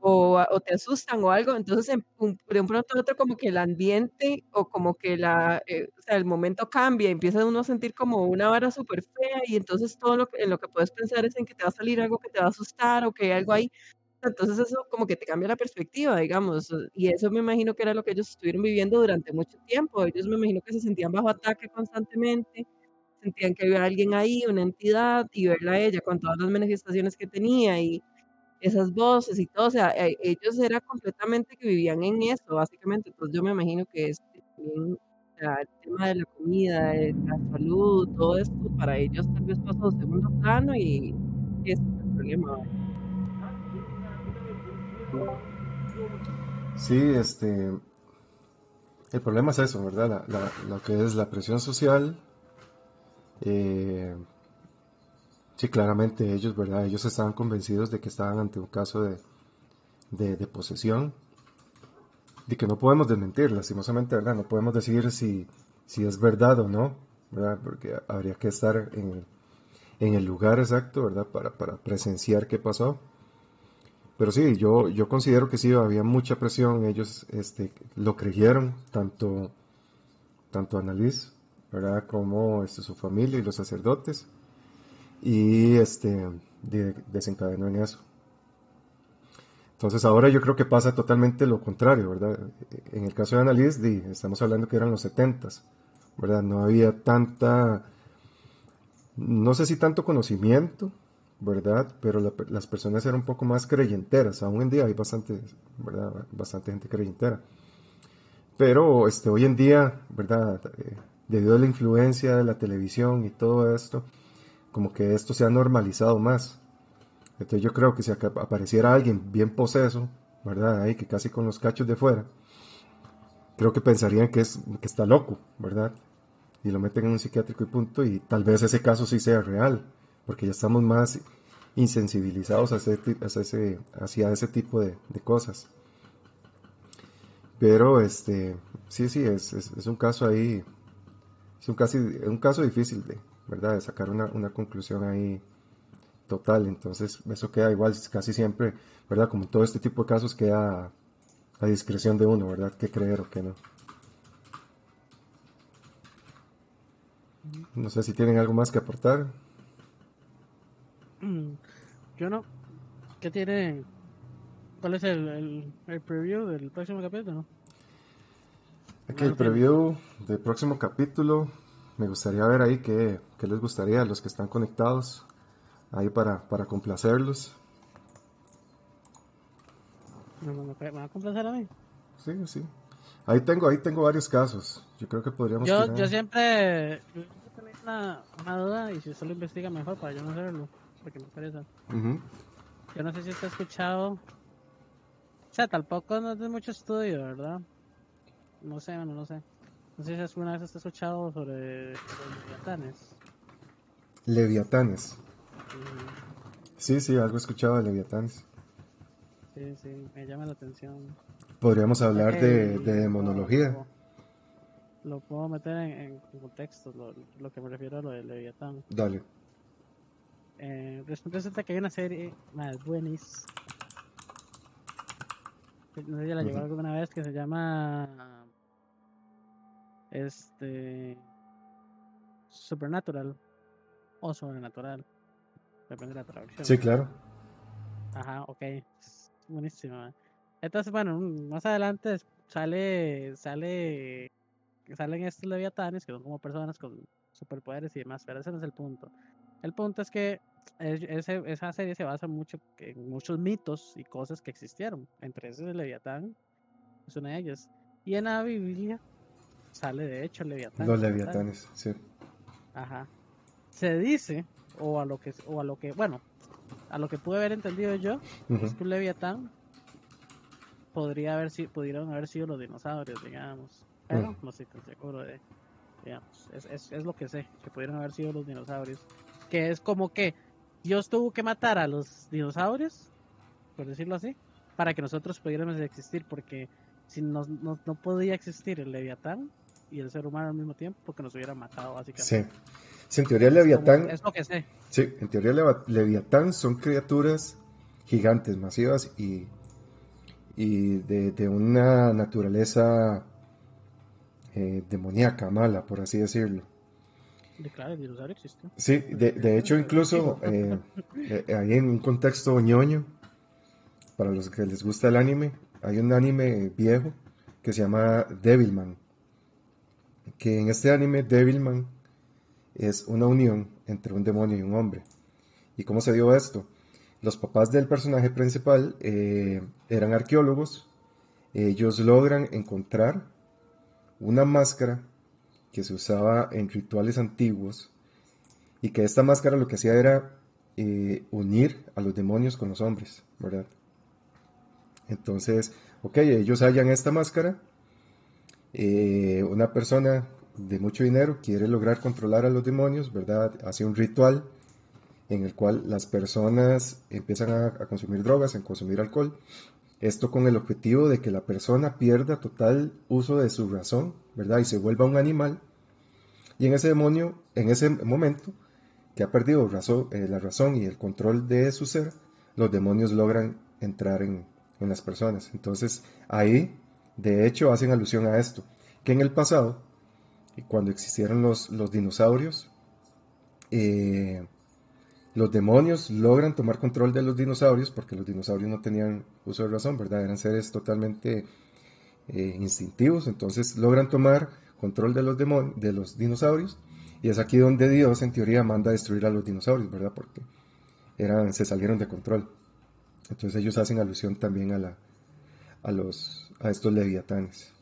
o, o te asustan o algo, entonces en- un- de un pronto a otro como que el ambiente o como que la, eh, o sea, el momento cambia, empieza uno a sentir como una vara súper fea y entonces todo lo que, en lo que puedes pensar es en que te va a salir algo que te va a asustar o que hay algo ahí. Entonces eso como que te cambia la perspectiva, digamos, y eso me imagino que era lo que ellos estuvieron viviendo durante mucho tiempo. Ellos me imagino que se sentían bajo ataque constantemente, sentían que había alguien ahí, una entidad, y verla a ella con todas las manifestaciones que tenía y esas voces y todo, o sea, e- ellos era completamente que vivían en eso, básicamente. Entonces yo me imagino que es también el tema de la comida, de la salud, todo esto para ellos tal vez pasó a segundo plano y ese es el problema. Sí, este, el problema es eso, ¿verdad? La- la- lo que es la presión social. Eh, sí, claramente ellos, ¿verdad? Ellos estaban convencidos de que estaban ante un caso de, de, posesión. de que no podemos desmentir, lastimosamente, ¿verdad? No podemos decir si, si es verdad o no, ¿verdad? Porque habría que estar en, en el lugar exacto, ¿verdad? Para, para presenciar qué pasó. Pero sí, yo, yo considero que sí, había mucha presión, ellos este, lo creyeron, tanto, tanto Annalise, ¿verdad? Como este, su familia y los sacerdotes, y este, desencadenó en eso. Entonces ahora yo creo que pasa totalmente lo contrario, ¿verdad? En el caso de Annalise, estamos hablando que eran los 70, ¿verdad? No había tanta, no sé si tanto conocimiento, ¿verdad? Pero las personas eran un poco más creyenteras. Aún en día hay bastante, ¿verdad? Bastante gente creyentera. Pero este, hoy en día, ¿verdad? Eh, debido a la influencia de la televisión y todo esto, como que esto se ha normalizado más. Entonces yo creo que si apareciera alguien bien poseso, ¿verdad? Ahí que casi con los cachos de fuera, creo que pensarían que, es, que está loco, ¿verdad? Y lo meten en un psiquiátrico y punto, y tal vez ese caso sí sea real porque ya estamos más insensibilizados hacia ese, tipo de, cosas. Pero este, sí, sí, es, es, un caso ahí, es un, casi, un caso difícil de, ¿verdad? de sacar una, una conclusión ahí total. Entonces, eso queda igual casi siempre, ¿verdad? Como todo este tipo de casos queda a discreción de uno, ¿verdad? ¿Qué creer o qué no? No sé si tienen algo más que aportar. Yo no. ¿Qué tiene? ¿Cuál es el, el, preview del próximo capítulo? Aquí el preview del próximo capítulo. Me gustaría ver ahí qué, les gustaría a los que están conectados. Ahí para, para complacerlos. ¿Me, va a complacer a mí? Sí, sí. Ahí tengo, ahí tengo varios casos. Yo creo que podríamos. Yo, yo siempre, yo una, una duda y si usted lo investiga mejor para yo no hacerlo porque me interesa. Yo no sé si está escuchado. O sea, tampoco no es de mucho estudio, ¿verdad? No sé, no sé. No sé si alguna vez has escuchado sobre los leviatanes. Leviatanes. Sí, sí, algo he escuchado de leviatanes. Sí, sí, me llama la atención. Podríamos hablar de, de demonología. Lo, puedo meter en, contexto, lo, lo, que me refiero a lo de Leviatán. Dale. Eh, resulta que hay una serie más buenis. No sé si la llevó alguna vez que se llama este Supernatural o Sobrenatural. Depende de la traducción. Sí, claro. Ajá, ok. Buenísima. Entonces, bueno, más adelante sale sale salen estos leviatanes que son como personas con superpoderes y demás, pero ese no es el punto. El punto es que esa serie se basa mucho en muchos mitos y cosas que existieron. Entre esos el Leviatán es una de ellas. Y en la Biblia sale de hecho el Leviatán. Los Leviatanes, sí. Ajá. Se dice, o a lo que, o a lo que, bueno, a lo que pude haber entendido yo, es que un Leviatán podría haber sido, pudieron haber sido los dinosaurios, digamos. Pero no estoy tan seguro de, digamos, es, es, es lo que sé, que pudieron haber sido los dinosaurios que es como que Dios tuvo que matar a los dinosaurios, por decirlo así, para que nosotros pudiéramos existir, porque si no, no, podía existir el Leviatán y el ser humano al mismo tiempo, porque nos hubieran matado, básicamente. Sí. en teoría el Leviatán... Es, lo que sé. Sí, en teoría el Leviatán son criaturas gigantes, masivas y, y de, una naturaleza eh, demoníaca, mala, por así decirlo. Sí, de, de hecho incluso eh, eh, ahí en un contexto ñoño, para los que les gusta el anime, hay un anime viejo que se llama Devilman, que en este anime Devilman es una unión entre un demonio y un hombre. ¿Y cómo se dio esto? Los papás del personaje principal eh, eran arqueólogos, ellos logran encontrar una máscara que se usaba en rituales antiguos y que esta máscara lo que hacía era eh, unir a los demonios con los hombres, ¿verdad? Entonces, ok, ellos hallan esta máscara, eh, una persona de mucho dinero quiere lograr controlar a los demonios, ¿verdad? Hace un ritual en el cual las personas empiezan a, consumir drogas, a consumir alcohol, Esto con el objetivo de que la persona pierda total uso de su razón, ¿verdad? Y se vuelva un animal. Y en ese demonio, en ese momento, que ha perdido razón, eh, la razón y el control de su ser, los demonios logran entrar en, en las personas. Entonces, ahí, de hecho, hacen alusión a esto, que en el pasado, cuando existieron los, los dinosaurios, eh, los demonios logran tomar control de los dinosaurios, porque los dinosaurios no tenían uso de razón, ¿verdad? Eran seres totalmente eh, instintivos, entonces logran tomar control de los, de los dinosaurios, y es aquí donde Dios, en teoría, manda a destruir a los dinosaurios, ¿verdad? Porque eran, se salieron de control. Entonces ellos hacen alusión también a, la, a, los, a estos leviatanes.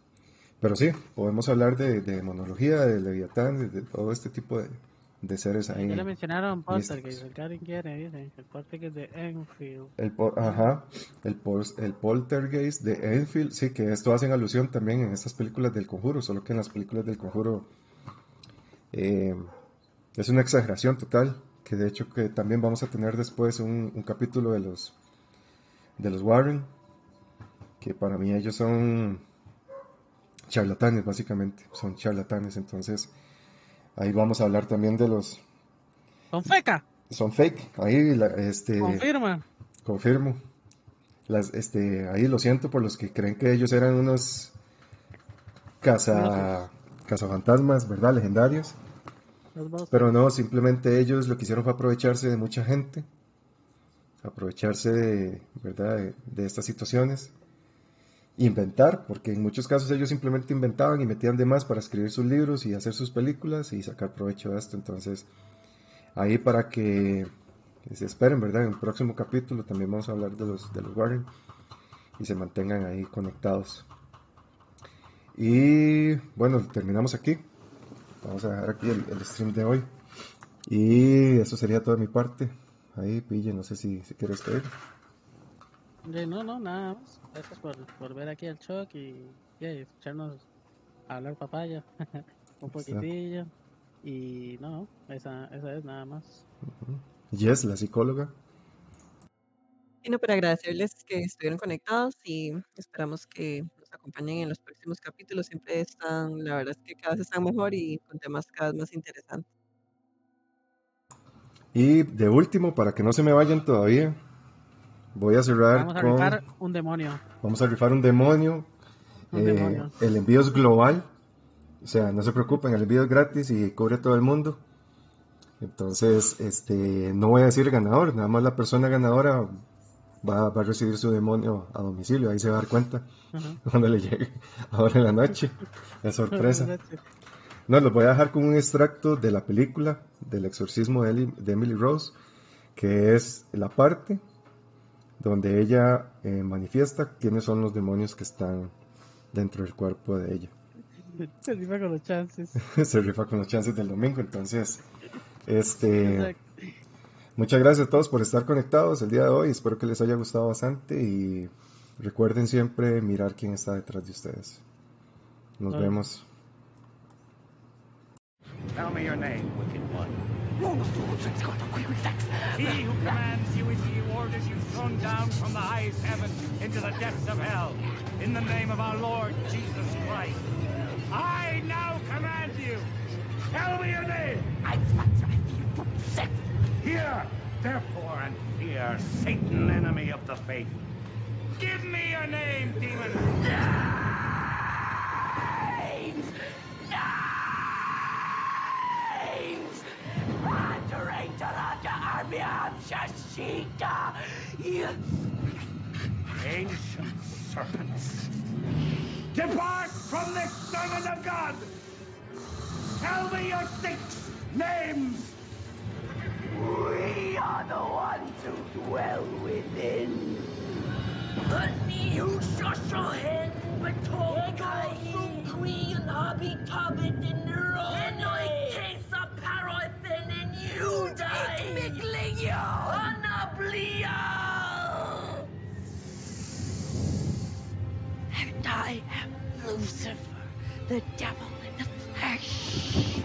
Pero sí, podemos hablar de, de monología, de leviatán, de todo este tipo de, de seres ahí. Ya le mencionaron Poltergeist, el quiere, el Poltergeist de Enfield. El, ajá, el, el Poltergeist de Enfield, sí, que esto hacen alusión también en estas películas del Conjuro, solo que en las películas del Conjuro eh, es una exageración total, que de hecho que también vamos a tener después un, un capítulo de los de los Warren, que para mí ellos son charlatanes básicamente, son charlatanes, entonces Ahí vamos a hablar también de los... Son feca. Son fake. Ahí, este... Confirma. Confirmo. Las, este, ahí lo siento por los que creen que ellos eran unos casa, cazafantasmas, ¿verdad? Legendarios. Pero no, simplemente ellos lo que hicieron fue aprovecharse de mucha gente, aprovecharse de, ¿verdad? de estas situaciones inventar, porque en muchos casos ellos simplemente inventaban y metían de más para escribir sus libros y hacer sus películas y sacar provecho de esto. Entonces, ahí para que, se esperen, ¿verdad? En el próximo capítulo también vamos a hablar de los, de los Warren y se mantengan ahí conectados. Y bueno, terminamos aquí. Vamos a dejar aquí el, stream de hoy. Y eso sería toda mi parte. Ahí, Pille, no sé si, si quieres pedir. No, no, nada más. Gracias por, por ver aquí el shock y, escucharnos hablar papaya un poquitillo. Y no, esa, esa es nada más. Yes, la psicóloga. Y no, para agradecerles que estuvieron conectados y esperamos que nos acompañen en los próximos capítulos. Siempre están, la verdad es que cada vez están mejor y con temas cada vez más interesantes. Y de último, para que no se me vayan todavía, Voy a cerrar Vamos a rifar un demonio. Vamos a rifar un demonio. Eh, el envío es global. O sea, no se preocupen, el envío es gratis y cubre a todo el mundo. Entonces, este, no voy a decir ganador, nada más la persona ganadora va, a recibir su demonio a domicilio, ahí se va a dar cuenta cuando le llegue ahora en la noche, la sorpresa. No, los voy a dejar con un extracto de la película del exorcismo de Emily Rose, que es la parte donde ella eh, manifiesta quiénes son los demonios que están dentro del cuerpo de ella. Se rifa con los chances. Se rifa con los chances del domingo, entonces, este, muchas gracias a todos por estar conectados el día de hoy, espero que les haya gustado bastante y recuerden siempre mirar quién está detrás de ustedes. Nos vemos. Tell me your name, wicked one. He who commands you is he who orders you thrown down from the highest heaven into the depths of hell. In the name of our Lord Jesus Christ. I now command you. Tell me your name. Hear, therefore, and fear Satan, enemy of the faith. Give me your name, demon. Names! Names! Taranta Armian Shashika! Ancient serpents! Depart from this servant of God! Tell me your six names! We are the ones who dwell within. Honey, you shoshohen, but talk. I agree and hobby, you die! Anablia. And I am Lucifer, the devil in the flesh.